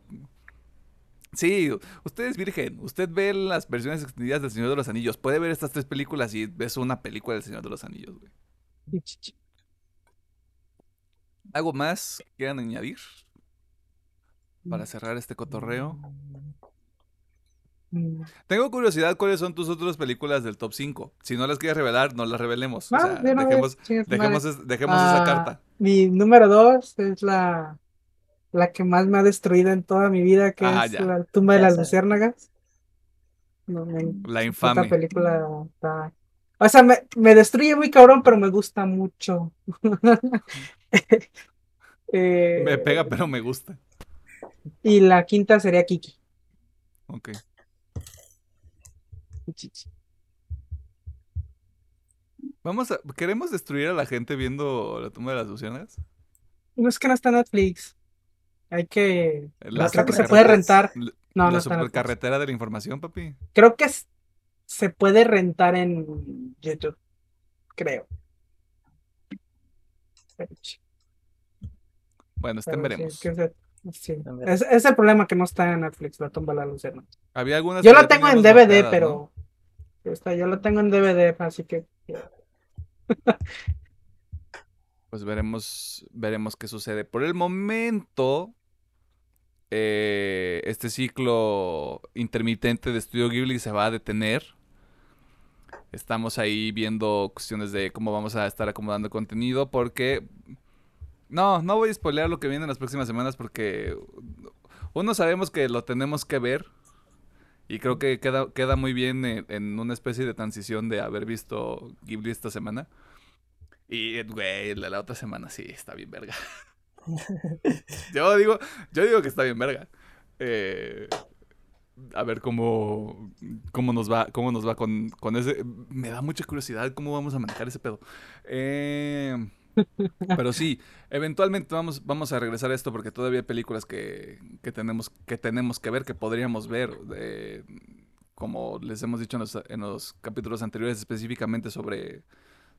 sí, usted es virgen. Usted ve las versiones extendidas del Señor de los Anillos. Puede ver estas tres películas y ves una película del Señor de los Anillos, güey. ¿Algo más que quieran añadir para cerrar este cotorreo? Mm. Tengo curiosidad cuáles son tus otras películas del top 5. Si no las quieres revelar, no las revelemos. O Ah, sea, una dejemos, es- esa Ah, carta. Mi número dos es la, la que más me ha destruido en toda mi vida, que Ah, es ya. la tumba de Ya las sé. luciérnagas. No, me, La esta infame. película está... O sea, me, me destruye muy cabrón, pero me gusta mucho. [LAUGHS] Eh, Me pega, pero me gusta. Y la quinta sería Kiki. Ok. Chichi. Vamos a, ¿Queremos destruir a la gente viendo la tumba de las luciérnagas? No es que no está en Netflix. Hay que... La creo que se puede rentar. la- No, la no está en Netflix. supercarretera de la información, papi. Creo que es- se puede rentar en YouTube. Creo. Pero, Bueno, estén pero sí, veremos. sí. Ver- Es, es el problema que no está en Netflix, la tumba de la lucierna. Había algunas Yo ya tengo en DVD, marcadas, yo lo tengo en DVD, así que. Pues veremos, veremos qué sucede. Por el momento, eh, este ciclo intermitente de Estudio Ghibli se va a detener. Estamos ahí viendo cuestiones de cómo vamos a estar acomodando contenido porque... No, no voy a spoilear lo que viene en las próximas semanas porque uno sabemos que lo tenemos que ver y creo que queda, queda muy bien en, una especie de transición de haber visto Ghibli esta semana. Y, güey, la, la otra semana sí, está bien verga. [LAUGHS] yo digo, yo digo que está bien verga. Eh, a ver cómo, cómo nos va, cómo nos va con, con ese. Me da mucha curiosidad cómo vamos a manejar ese pedo. Eh, pero sí, eventualmente vamos, vamos a regresar a esto porque todavía hay películas que, que tenemos, que tenemos que ver, que podríamos ver. eh, como les hemos dicho en los, en los capítulos anteriores, específicamente sobre,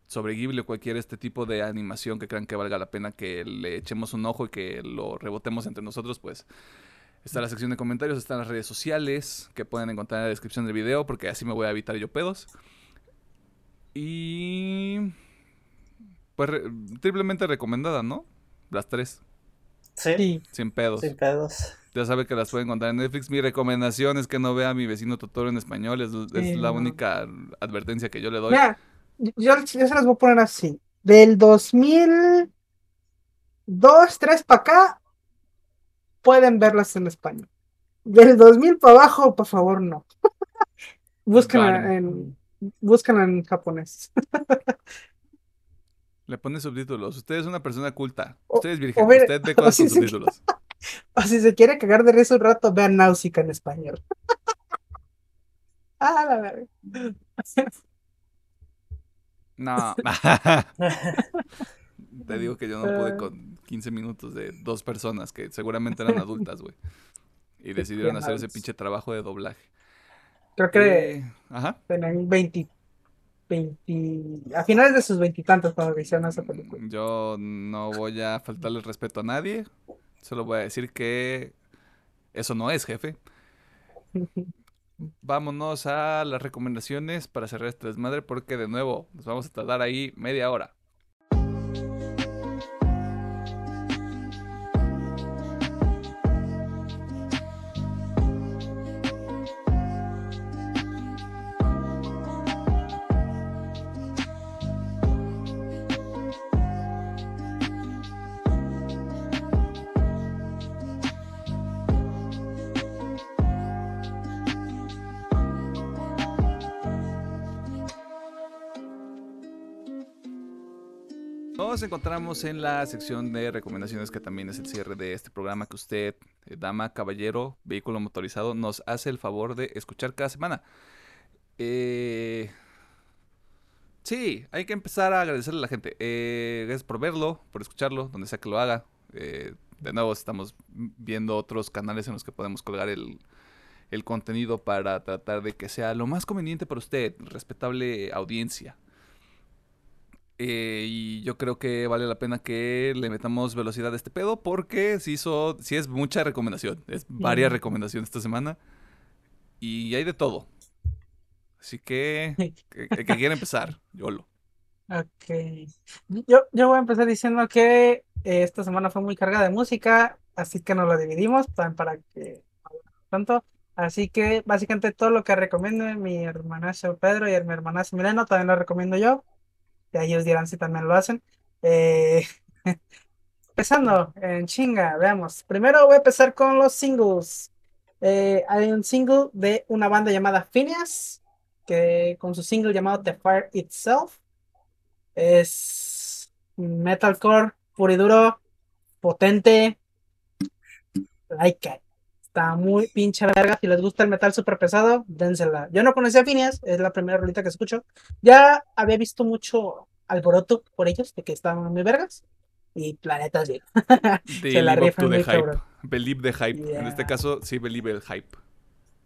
sobre Ghibli o cualquier este tipo de animación que crean que valga la pena que le echemos un ojo y que lo rebotemos entre nosotros, pues está la sección de comentarios, están las redes sociales que pueden encontrar en la descripción del video, porque así me voy a evitar yo pedos. Y... Pues re- triplemente recomendada, ¿no? Las tres, Sí, sin pedos. sin pedos. Ya sabe que las pueden encontrar en Netflix. Mi recomendación es que no vea a mi vecino Totoro en español. Es, es Sí, la no. única advertencia que yo le doy. Mira, yo, yo se las voy a poner así. Del 2002, 3 para acá, pueden verlas en español. Del 2000 para abajo, por favor, no. [LAUGHS] Búsquenla en, búsquenla en japonés. [LAUGHS] Le pone subtítulos. Usted es una persona culta. Usted es virgen. ver- Usted ve cosas con [LAUGHS] si subtítulos. [LAUGHS] O si se quiere cagar de risa un rato, vean Náusica en español. [LAUGHS] ah, la verga. No. Te digo que yo no pude con 15 minutos de dos personas que seguramente eran adultas, güey. Y decidieron hacer ese pinche trabajo de doblaje. Creo que Eh, Ajá. tenían 20, 20, a finales de sus veintitantos cuando hicieron esa película. Yo no voy a faltarle el respeto a nadie. Solo voy a decir que eso no es, jefe. [LAUGHS] Vámonos a las recomendaciones para cerrar este desmadre porque de nuevo nos vamos a tardar ahí media hora. Nos encontramos en la sección de recomendaciones que también es el cierre de este programa que usted, eh, dama, caballero, vehículo motorizado, nos hace el favor de escuchar cada semana. Eh, Sí, hay que empezar a agradecerle a la gente. Eh, gracias por verlo, por escucharlo, donde sea que lo haga. Eh, de nuevo, estamos viendo otros canales en los que podemos colgar el, el contenido para tratar de que sea lo más conveniente para usted, respetable audiencia. Eh, y yo creo que vale la pena que le metamos velocidad a este pedo porque sí, hizo, sí es mucha recomendación. Es varias recomendaciones esta semana. Y hay de todo. Así que, [LAUGHS] que, que quiere empezar, Yolo. Ok. Yo, yo voy a empezar diciendo que eh, esta semana fue muy cargada de música, así que nos lo dividimos para, para que tanto. Así que básicamente todo lo que recomiende mi hermanazo Pedro y mi hermanazo Mileno también lo recomiendo yo. Y ahí ellos dirán si también lo hacen. Eh, [LAUGHS] empezando en chinga, veamos. Primero voy a empezar con los singles. Eh, hay un single de una banda llamada Phineas, que con su single llamado The Fire Itself. Es metalcore puro y duro, potente. Like it. Está muy pinche verga. Si les gusta el metal súper pesado, dénsela. Yo no conocía a Phineas, es la primera rolita que escucho. Ya había visto mucho alboroto por ellos, de que estaban muy vergas. Y planetas [LAUGHS] bien. Se la rifan muy hype. cabrón. Believe the hype. En este Yeah. caso, sí, believe el hype.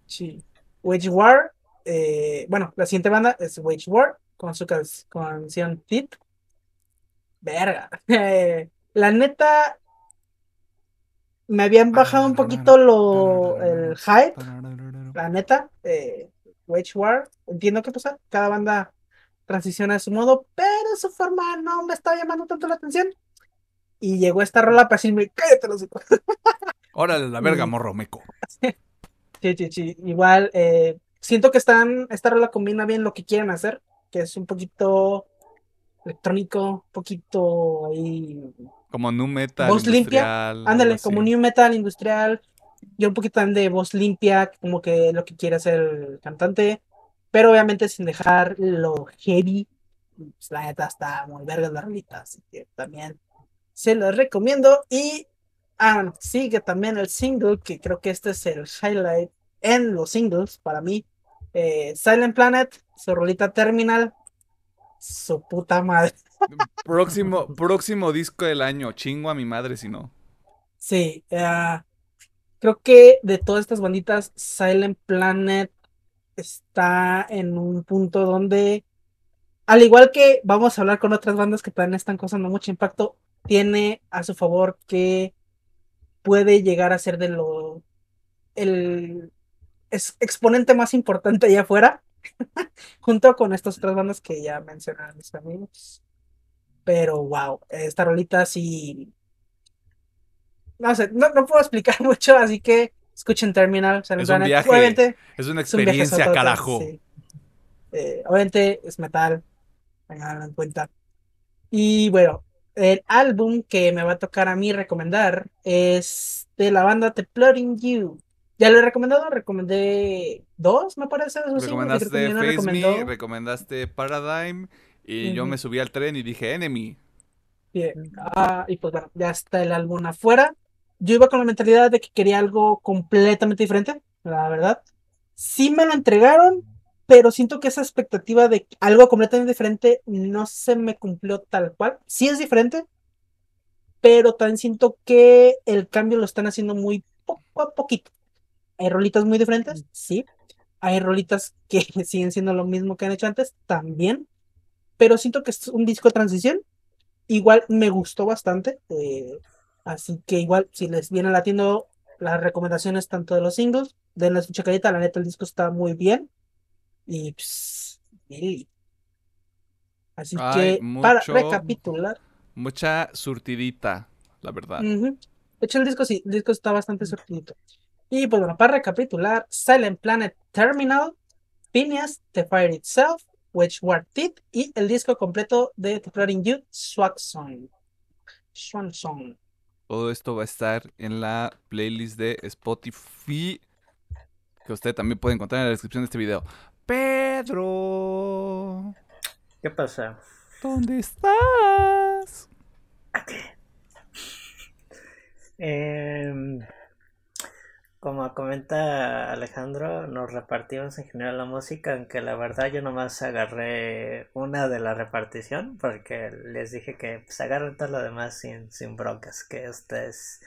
Sí. Wage War. eh, bueno, la siguiente banda es Wage War con su can- canción Tit. Verga. [LAUGHS] La neta, me habían bajado un poquito lo, el hype. La neta, eh, Wage War, entiendo qué pasa. Cada banda transiciona a su modo, pero su forma no me estaba llamando tanto la atención. Y llegó esta rola para decirme, cállate los hijos. [LAUGHS] Órale, la verga, morro meco. [LAUGHS] Sí, sí, sí. Igual, eh, siento que están, esta rola combina bien lo que quieren hacer, que es un poquito electrónico, un poquito ahí. Como nu metal. Voz limpia, industrial, Ándale, como new metal industrial. Y un poquito de voz limpia, como que lo que quiere hacer el cantante. Pero obviamente sin dejar lo heavy. Pues, la neta está muy verga la rolita, así que también se los recomiendo. Y ah, sigue también el single, que creo que este es el highlight en los singles para mí. Eh, Silent Planet, su rolita Terminal, su puta madre. Próximo, próximo disco del año. Chingo a mi madre si no. Sí, ah, creo que de todas estas banditas, Silent Planet está en un punto donde, al igual que vamos a hablar con otras bandas que también están causando mucho impacto, tiene a su favor que puede llegar a ser de lo el exponente más importante allá afuera, [LAUGHS] junto con estas otras bandas que ya mencionaron mis amigos. Pero wow, esta rolita sí. No sé, no, puedo explicar [LAUGHS] mucho, así que escuchen Terminal. Es un viaje, es una experiencia, carajo. Eh, obviamente es metal, tenganlo en cuenta. Y bueno, el álbum que me va a tocar a mí recomendar es de la banda The Plotting You. Ya lo he recomendado, recomendé dos, me parece. recomendaste Face Me, recomendaste Paradigm y yo me subí al tren y dije Enemy. Bien, ah, y pues bueno, ya está el álbum afuera. Yo iba con la mentalidad de que quería algo completamente diferente, la verdad. Sí me lo entregaron, pero siento que esa expectativa de algo completamente diferente no se me cumplió tal cual. Sí es diferente, pero también siento que el cambio lo están haciendo muy poco a poquito. Hay rolitas muy diferentes, sí. Hay rolitas que [LAUGHS] siguen siendo lo mismo que han hecho antes, también. Pero siento que es un disco de transición. Igual me gustó bastante. Eh, así que igual, si les viene latiendo las recomendaciones tanto de los singles, denle su chacadita. La neta, el disco está muy bien. Y pues, Así que, para recapitular. Mucha surtidita, la verdad. De hecho, el disco sí, el disco está bastante surtidito. Y pues bueno, para recapitular, Silent Planet Terminal, Phineas, The Fire Itself, Which War Teeth y el disco completo de Declaring You, Swag Song. Swan Song. Todo esto va a estar en la playlist de Spotify que usted también puede encontrar en la descripción de este video. Pedro. ¿Qué pasa? ¿Dónde estás? Aquí. Eh, como comenta Alejandro, nos repartimos en general la música, aunque la verdad yo nomás agarré una de la repartición, porque les dije que pues agarren todo lo demás sin, sin broncas, que ustedes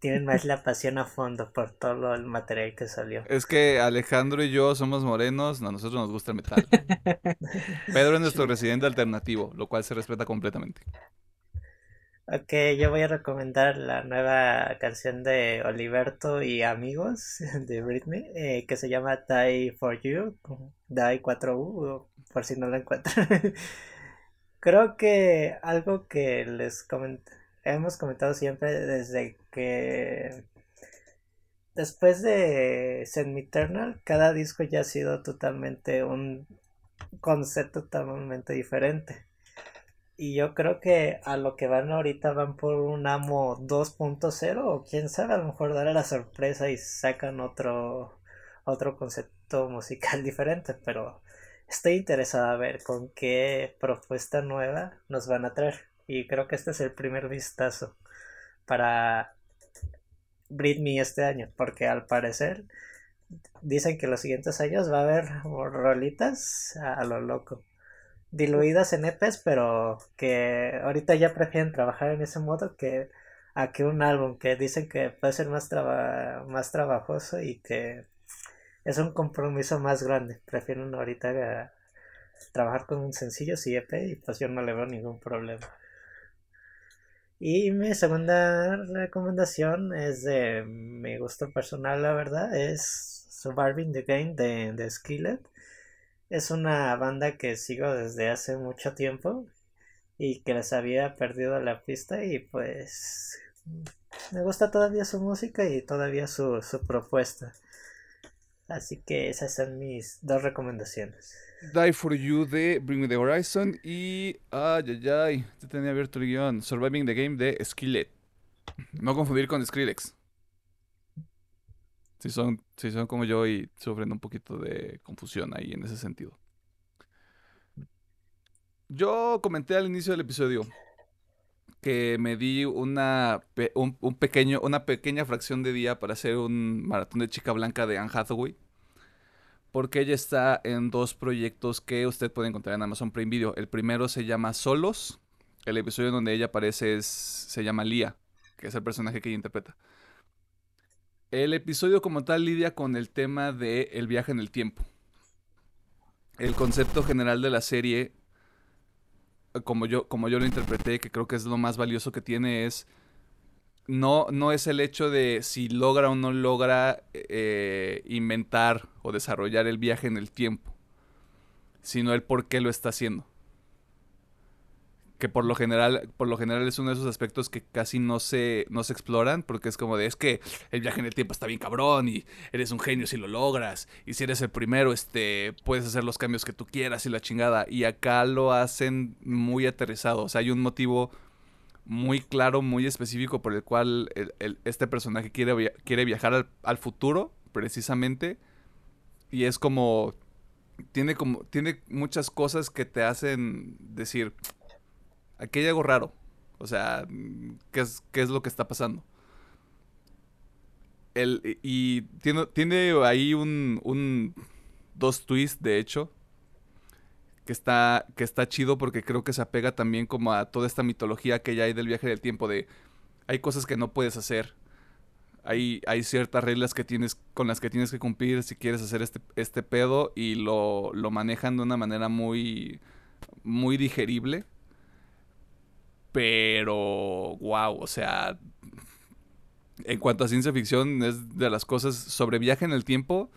tienen más la pasión a fondo por todo el material que salió. Es que Alejandro y yo somos morenos, a nosotros nos gusta el metal. [LAUGHS] Pedro es nuestro residente alternativo, lo cual se respeta completamente. Ok, yo voy a recomendar la nueva canción de Oliverto y amigos [LAUGHS] de Britney, eh, que se llama Die for You, Die 4U, por si no la encuentran. [LAUGHS] Creo que algo que les hemos comentado siempre desde que después de Semi Eternal, cada disco ya ha sido totalmente un concepto totalmente diferente. Y yo creo que a lo que van ahorita van por un amo 2.0 o quién sabe, a lo mejor dará la sorpresa y sacan otro otro concepto musical [LAUGHS] diferente, pero estoy interesada a ver con qué propuesta nueva nos van a traer. Y creo que este es el primer vistazo para Britney este año, porque al parecer dicen que los siguientes años va a haber rolitas a lo loco diluidas en EPs, pero que ahorita ya prefieren trabajar en ese modo que a que un álbum que dicen que puede ser más, más trabajoso y que es un compromiso más grande. Prefieren ahorita trabajar con un sencillo y EP y pues yo no le veo ningún problema. Y mi segunda recomendación es de mi gusto personal, la verdad, es Surviving the Game de, de Skillet. Es una banda que sigo desde hace mucho tiempo y que les había perdido la pista y pues me gusta todavía su música y todavía su, propuesta. Así que esas son mis dos recomendaciones. Die for You de Bring Me the Horizon y. Ay, ay, ay. Te tenía abierto el guion. Surviving the Game de Skillet. No confundir con Skrillex. Si son, si son como yo y sufren un poquito de confusión ahí en ese sentido. Yo comenté al inicio del episodio que me di una, un, pequeño, una pequeña fracción de día para hacer un maratón de chica blanca de Anne Hathaway. Porque ella está en dos proyectos que usted puede encontrar en Amazon Prime Video. El primero se llama Solos. El episodio donde ella aparece se llama Lia, que es el personaje que ella interpreta. El episodio como tal lidia con el tema del el viaje en el tiempo. el concepto general de la serie, como yo, como yo lo interpreté, que creo que es lo más valioso que tiene, es no, no es el hecho de si logra o no logra eh, inventar o desarrollar el viaje en el tiempo, sino el por qué lo está haciendo que por lo general por lo general es uno de esos aspectos que casi no se no se exploran porque es como de es que el viaje en el tiempo está bien cabrón y eres un genio si lo logras y si eres el primero este puedes hacer los cambios que tú quieras y la chingada y acá lo hacen muy aterrizado o sea hay un motivo muy claro muy específico por el cual este personaje quiere viajar al, al futuro precisamente y es como tiene como tiene muchas cosas que te hacen decir aquí hay algo raro. O sea, ¿qué es, qué es lo que está pasando? Y tiene, tiene ahí un, un dos twists, de hecho, que está, que está chido porque creo que se apega también como a toda esta mitología que ya hay del viaje del tiempo de hay cosas que no puedes hacer. Hay, hay ciertas reglas que tienes, con las que tienes que cumplir si quieres hacer este, este pedo y lo, lo manejan de una manera muy, muy digerible pero, wow, o sea, en cuanto a ciencia ficción, es de las cosas sobre viaje en el tiempo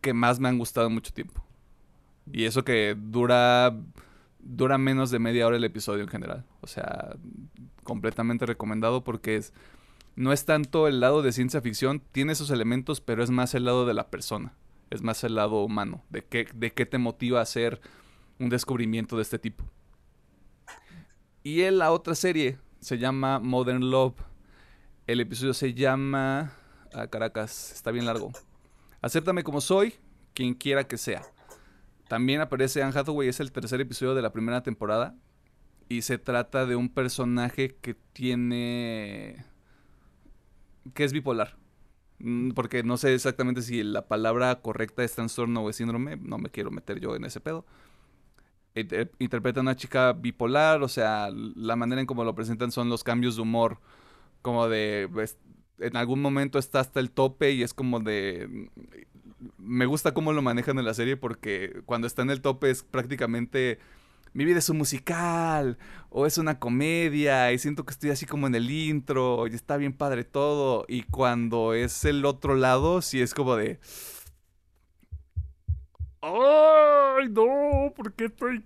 que más me han gustado mucho tiempo. Y eso que dura dura menos de media hora el episodio en general. O sea, completamente recomendado porque es no es tanto el lado de ciencia ficción, tiene esos elementos, pero es más el lado de la persona, es más el lado humano, de qué, de qué te motiva a hacer un descubrimiento de este tipo. Y en la otra serie se llama Modern Love. El episodio se llama... Ah, Caracas, está bien largo. Acéptame como soy, quien quiera que sea. También aparece Anne Hathaway, es el tercer episodio de la primera temporada. Y se trata de un personaje que tiene... que es bipolar. Mm, porque no sé exactamente si la palabra correcta es trastorno o es síndrome. No me quiero meter yo en ese pedo interpreta a una chica bipolar, o sea, la manera en cómo lo presentan son los cambios de humor, como de, pues, en algún momento está hasta el tope y es como de... Me gusta cómo lo manejan en la serie porque cuando está en el tope es prácticamente... Mi vida es un musical o es una comedia y siento que estoy así como en el intro y está bien padre todo y cuando es el otro lado sí es como de... ¡Ay, no! ¿Por qué estoy,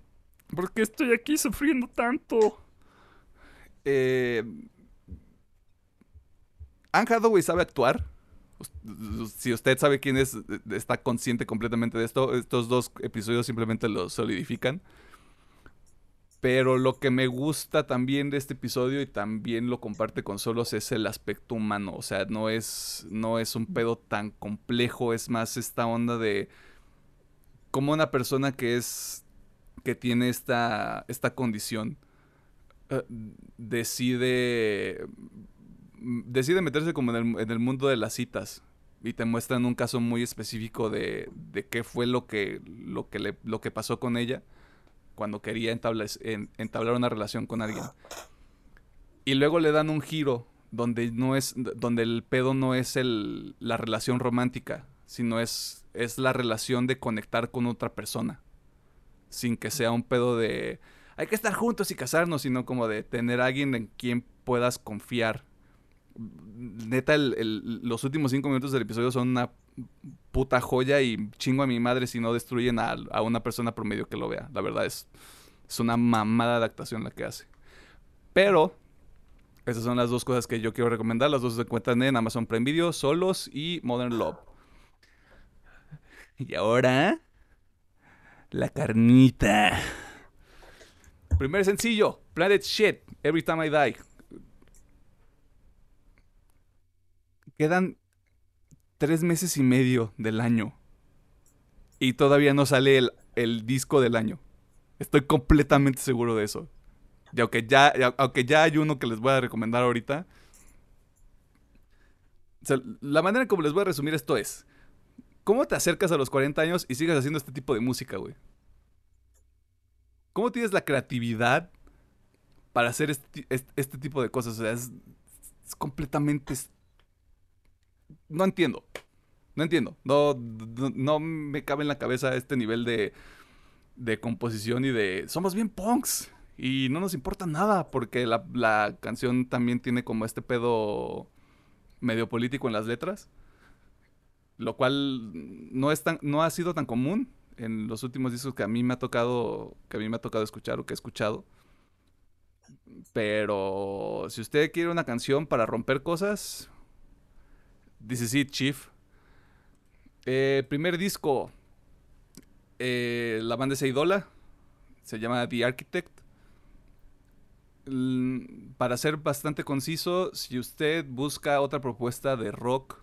por qué estoy aquí sufriendo tanto? Eh, Anne Hathaway sabe actuar. Si usted sabe quién es, está consciente completamente de esto. Estos dos episodios simplemente lo solidifican. Pero lo que me gusta también de este episodio y también lo comparte con Solos es el aspecto humano. O sea, no es, no es un pedo tan complejo. Es más esta onda de como una persona que es que tiene esta, esta condición eh, decide decide meterse como en el, mundo de las citas y te muestran un caso muy específico de, de qué fue lo que lo que le, lo que pasó con ella cuando quería entablar, entablar una relación con alguien. Y luego le dan un giro donde no es donde el pedo no es el, la relación romántica sino es, es la relación de conectar con otra persona. Sin que sea un pedo de hay que estar juntos y casarnos, sino como de tener a alguien en quien puedas confiar. Neta, los últimos cinco minutos del episodio son una puta joya y chingo a mi madre si no destruyen a, una persona promedio que lo vea. La verdad es, es una mamada de actuación la que hace. Pero esas son las dos cosas que yo quiero recomendar. Las dos se encuentran en Amazon Prime Video, Solos y Modern Love. [LAUGHS] Y ahora, la carnita. Primer sencillo, Planet Shit, Every Time I Die. Quedan tres meses y medio del año. Y todavía no sale el, disco del año. Estoy completamente seguro de eso. Y aunque ya, aunque ya hay uno que les voy a recomendar ahorita. la manera como les voy a resumir esto es. ¿Cómo te acercas a los 40 años y sigues haciendo este tipo de música, güey? ¿Cómo tienes la creatividad para hacer este, este, tipo de cosas? O sea, es, completamente... No entiendo. No entiendo. No, no, me cabe en la cabeza este nivel de, de composición y de... Somos bien punks. Y no nos importa nada porque la, la canción también tiene como este pedo medio político en las letras. Lo cual no, es tan, no ha sido tan común en los últimos discos que a mí me ha tocado que a mí me ha tocado escuchar o que he escuchado. Pero si usted quiere una canción para romper cosas, dice sí, Chief. Eh, primer disco, eh, la banda se idola, se llama The Architect. Para ser bastante conciso, si usted busca otra propuesta de rock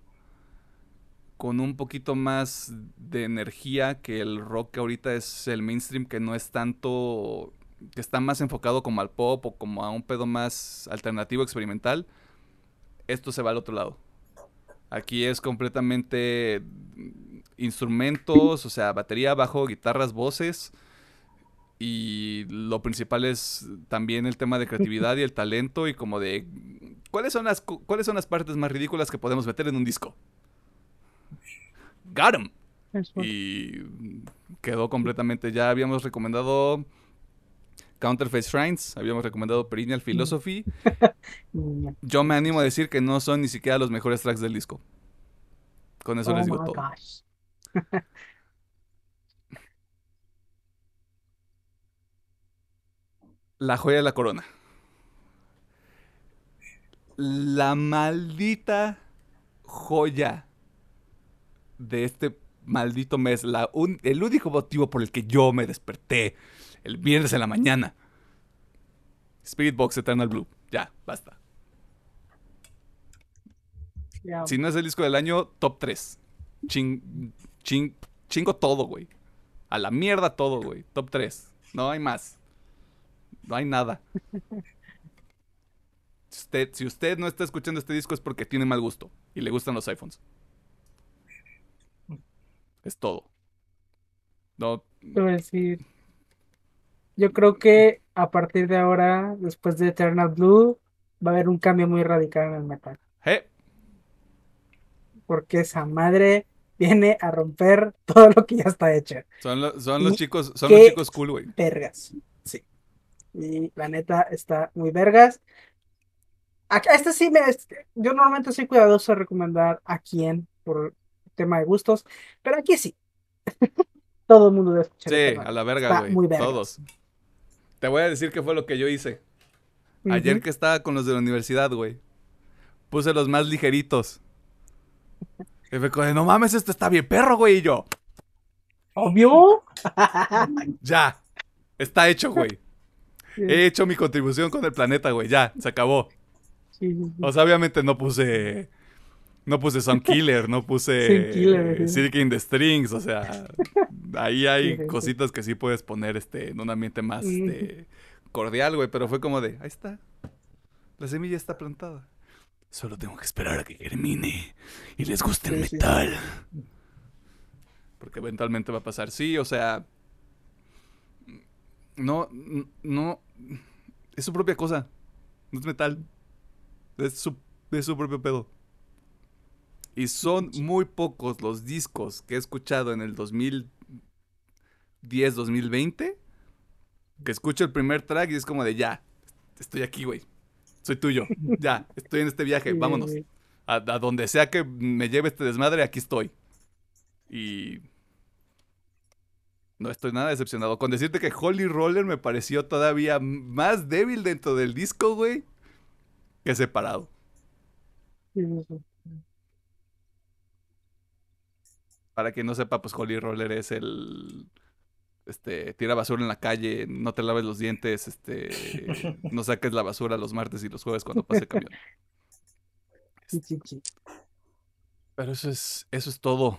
con un poquito más de energía que el rock que ahorita es el mainstream, que no es tanto, que está más enfocado como al pop o como a un pedo más alternativo, experimental, esto se va al otro lado. Aquí es completamente instrumentos, o sea, batería, bajo, guitarras, voces. Y lo principal es también el tema de creatividad y el talento y como de cuáles son las cu- cuáles son las partes más ridículas que podemos meter en un disco. Got. Eso. Y quedó completamente. Ya habíamos recomendado Counterfeit Shrines, habíamos recomendado Perennial Philosophy. [LAUGHS] Yo me animo a decir que no son ni siquiera los mejores tracks del disco. Con eso Oh les digo my todo. gosh. [LAUGHS] La joya de la corona. La maldita joya de este maldito mes. La un- el único motivo por el que yo me desperté el viernes en la mañana. Spirit Box Eternal Blue. Ya, basta. Si no es el disco del año, top 3. Ching, ching, chingo todo, güey. A la mierda todo, güey. Top 3. No hay más. No hay nada. [LAUGHS] Usted, si usted no está escuchando este disco es porque tiene mal gusto y le gustan los iPhones. Es todo. No, decir. Yo creo que a partir de ahora, después de Eternal Blue, va a haber un cambio muy radical en el metal. eh, Porque esa madre viene a romper [LAUGHS] todo lo que ya está hecho. son, lo- son los ¿Y chicos, son los chicos cool, güey. Vergas. Sí. Y la neta está muy vergas. Acá, este sí me. este- yo normalmente soy cuidadoso de recomendar a quién por tema de gustos, pero aquí sí. [LAUGHS] Todo el mundo debe escuchar. Sí, Eternal a la verga, güey. Todos. Te voy a decir qué fue lo que yo hice. Ayer que estaba con los de la universidad, güey. Puse los más ligeritos. Y como de, no mames, esto está bien perro, güey. Y yo, Obvio. [LAUGHS] ya. Está hecho, güey. He hecho mi contribución con el planeta, güey. Ya, se acabó. Sí, sí, sí. O sea, obviamente no puse. [LAUGHS] No puse Sun Killer, no puse Killer, in the Strings, o sea, ahí [LAUGHS] hay cositas que sí puedes poner este, en un ambiente más este, cordial, güey, pero fue como de, ahí está, la semilla está plantada. Solo tengo que esperar a que germine y les guste el metal. Porque eventualmente va a pasar, sí, o sea, no, no, es su propia cosa, no es metal, es su, es su propio pedo. Y son muy pocos los discos que he escuchado en el 2010, 2020, que escucho el primer track y es como de ya, estoy aquí, güey. Soy tuyo, ya, estoy en este viaje, vámonos. A, a donde sea que me lleve este desmadre, aquí estoy. Y no estoy nada decepcionado. Con decirte que Holy Roller me pareció todavía más débil dentro del disco, güey, que separado. Sí, sí, sí. Para quien no sepa, pues Holy Roller es el este tira basura en la calle, no te laves los dientes, este [LAUGHS] no saques la basura los martes y los jueves cuando pase el camión. [LAUGHS] Sí, sí, sí. Pero eso es eso es todo.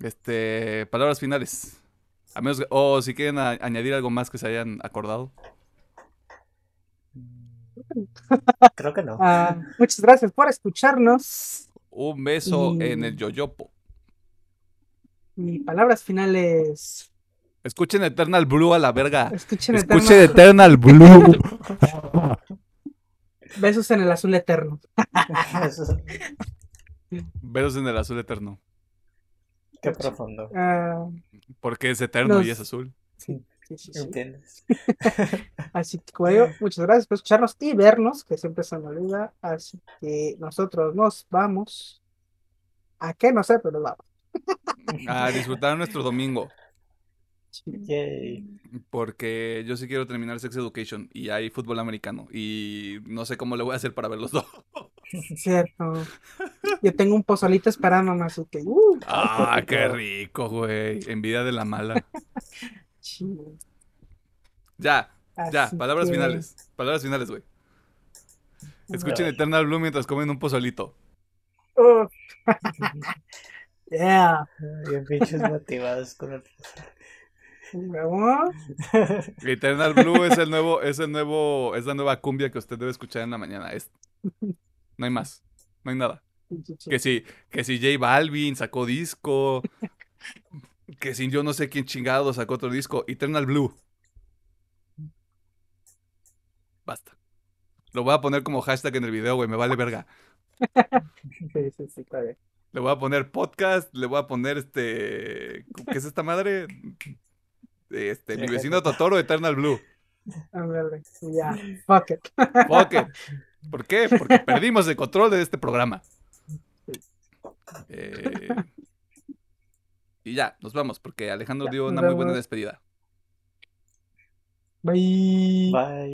Este, palabras finales. A menos que- o si quieren a- añadir algo más que se hayan acordado. Creo que no. Ah, muchas gracias por escucharnos. Un beso Y- en el yoyopo. Y palabras finales. Escuchen Eternal Blue a la verga. Escuchen Escuchen Eternal- Eternal Blue. [LAUGHS] Besos en el azul eterno. Eso- [LAUGHS] Besos en el azul eterno. Qué profundo. Ah, Porque es eterno y es azul. Sí, sí, sí. ¿Entiendes? [LAUGHS] Así que, como digo, muchas gracias por escucharnos y vernos, que siempre se me olvida. Así que nosotros nos vamos. ¿A qué? No sé, pero vamos. A disfrutar nuestro domingo. Yay. Porque yo sí quiero terminar Sex Education y hay fútbol americano. Y no sé cómo le voy a hacer para ver los dos. [LAUGHS] Cierto. Yo tengo un pozolito esperándome, así que. Uh, Ah, qué rico, güey. Envidia de la mala. Ya, ya, Así palabras que- finales. Palabras finales, güey. Escuchen Eternal Blue mientras comen un pozolito. Uh. [LAUGHS] yeah. [LAUGHS] Bien pinches motivados con el... Luego, [LAUGHS] Eternal Blue es el nuevo, es el nuevo, es la nueva cumbia que usted debe escuchar en la mañana. Es, no hay más, no hay nada. Que si, que si J Balvin sacó disco, que si yo no sé quién chingado sacó otro disco, Eternal Blue. Basta. Lo voy a poner como hashtag en el video, güey, me vale verga. [LAUGHS] Sí, sí, sí. Le voy a poner podcast, le voy a poner este, ¿qué es esta madre? Este, mi vecino Totoro, Eternal Blue. Ya, fuck it. Fuck it. ¿Por qué? Porque perdimos el control de este programa. Eh, y ya, nos vamos, porque Alejandro Ya, dio una muy buena despedida. Bye. Bye.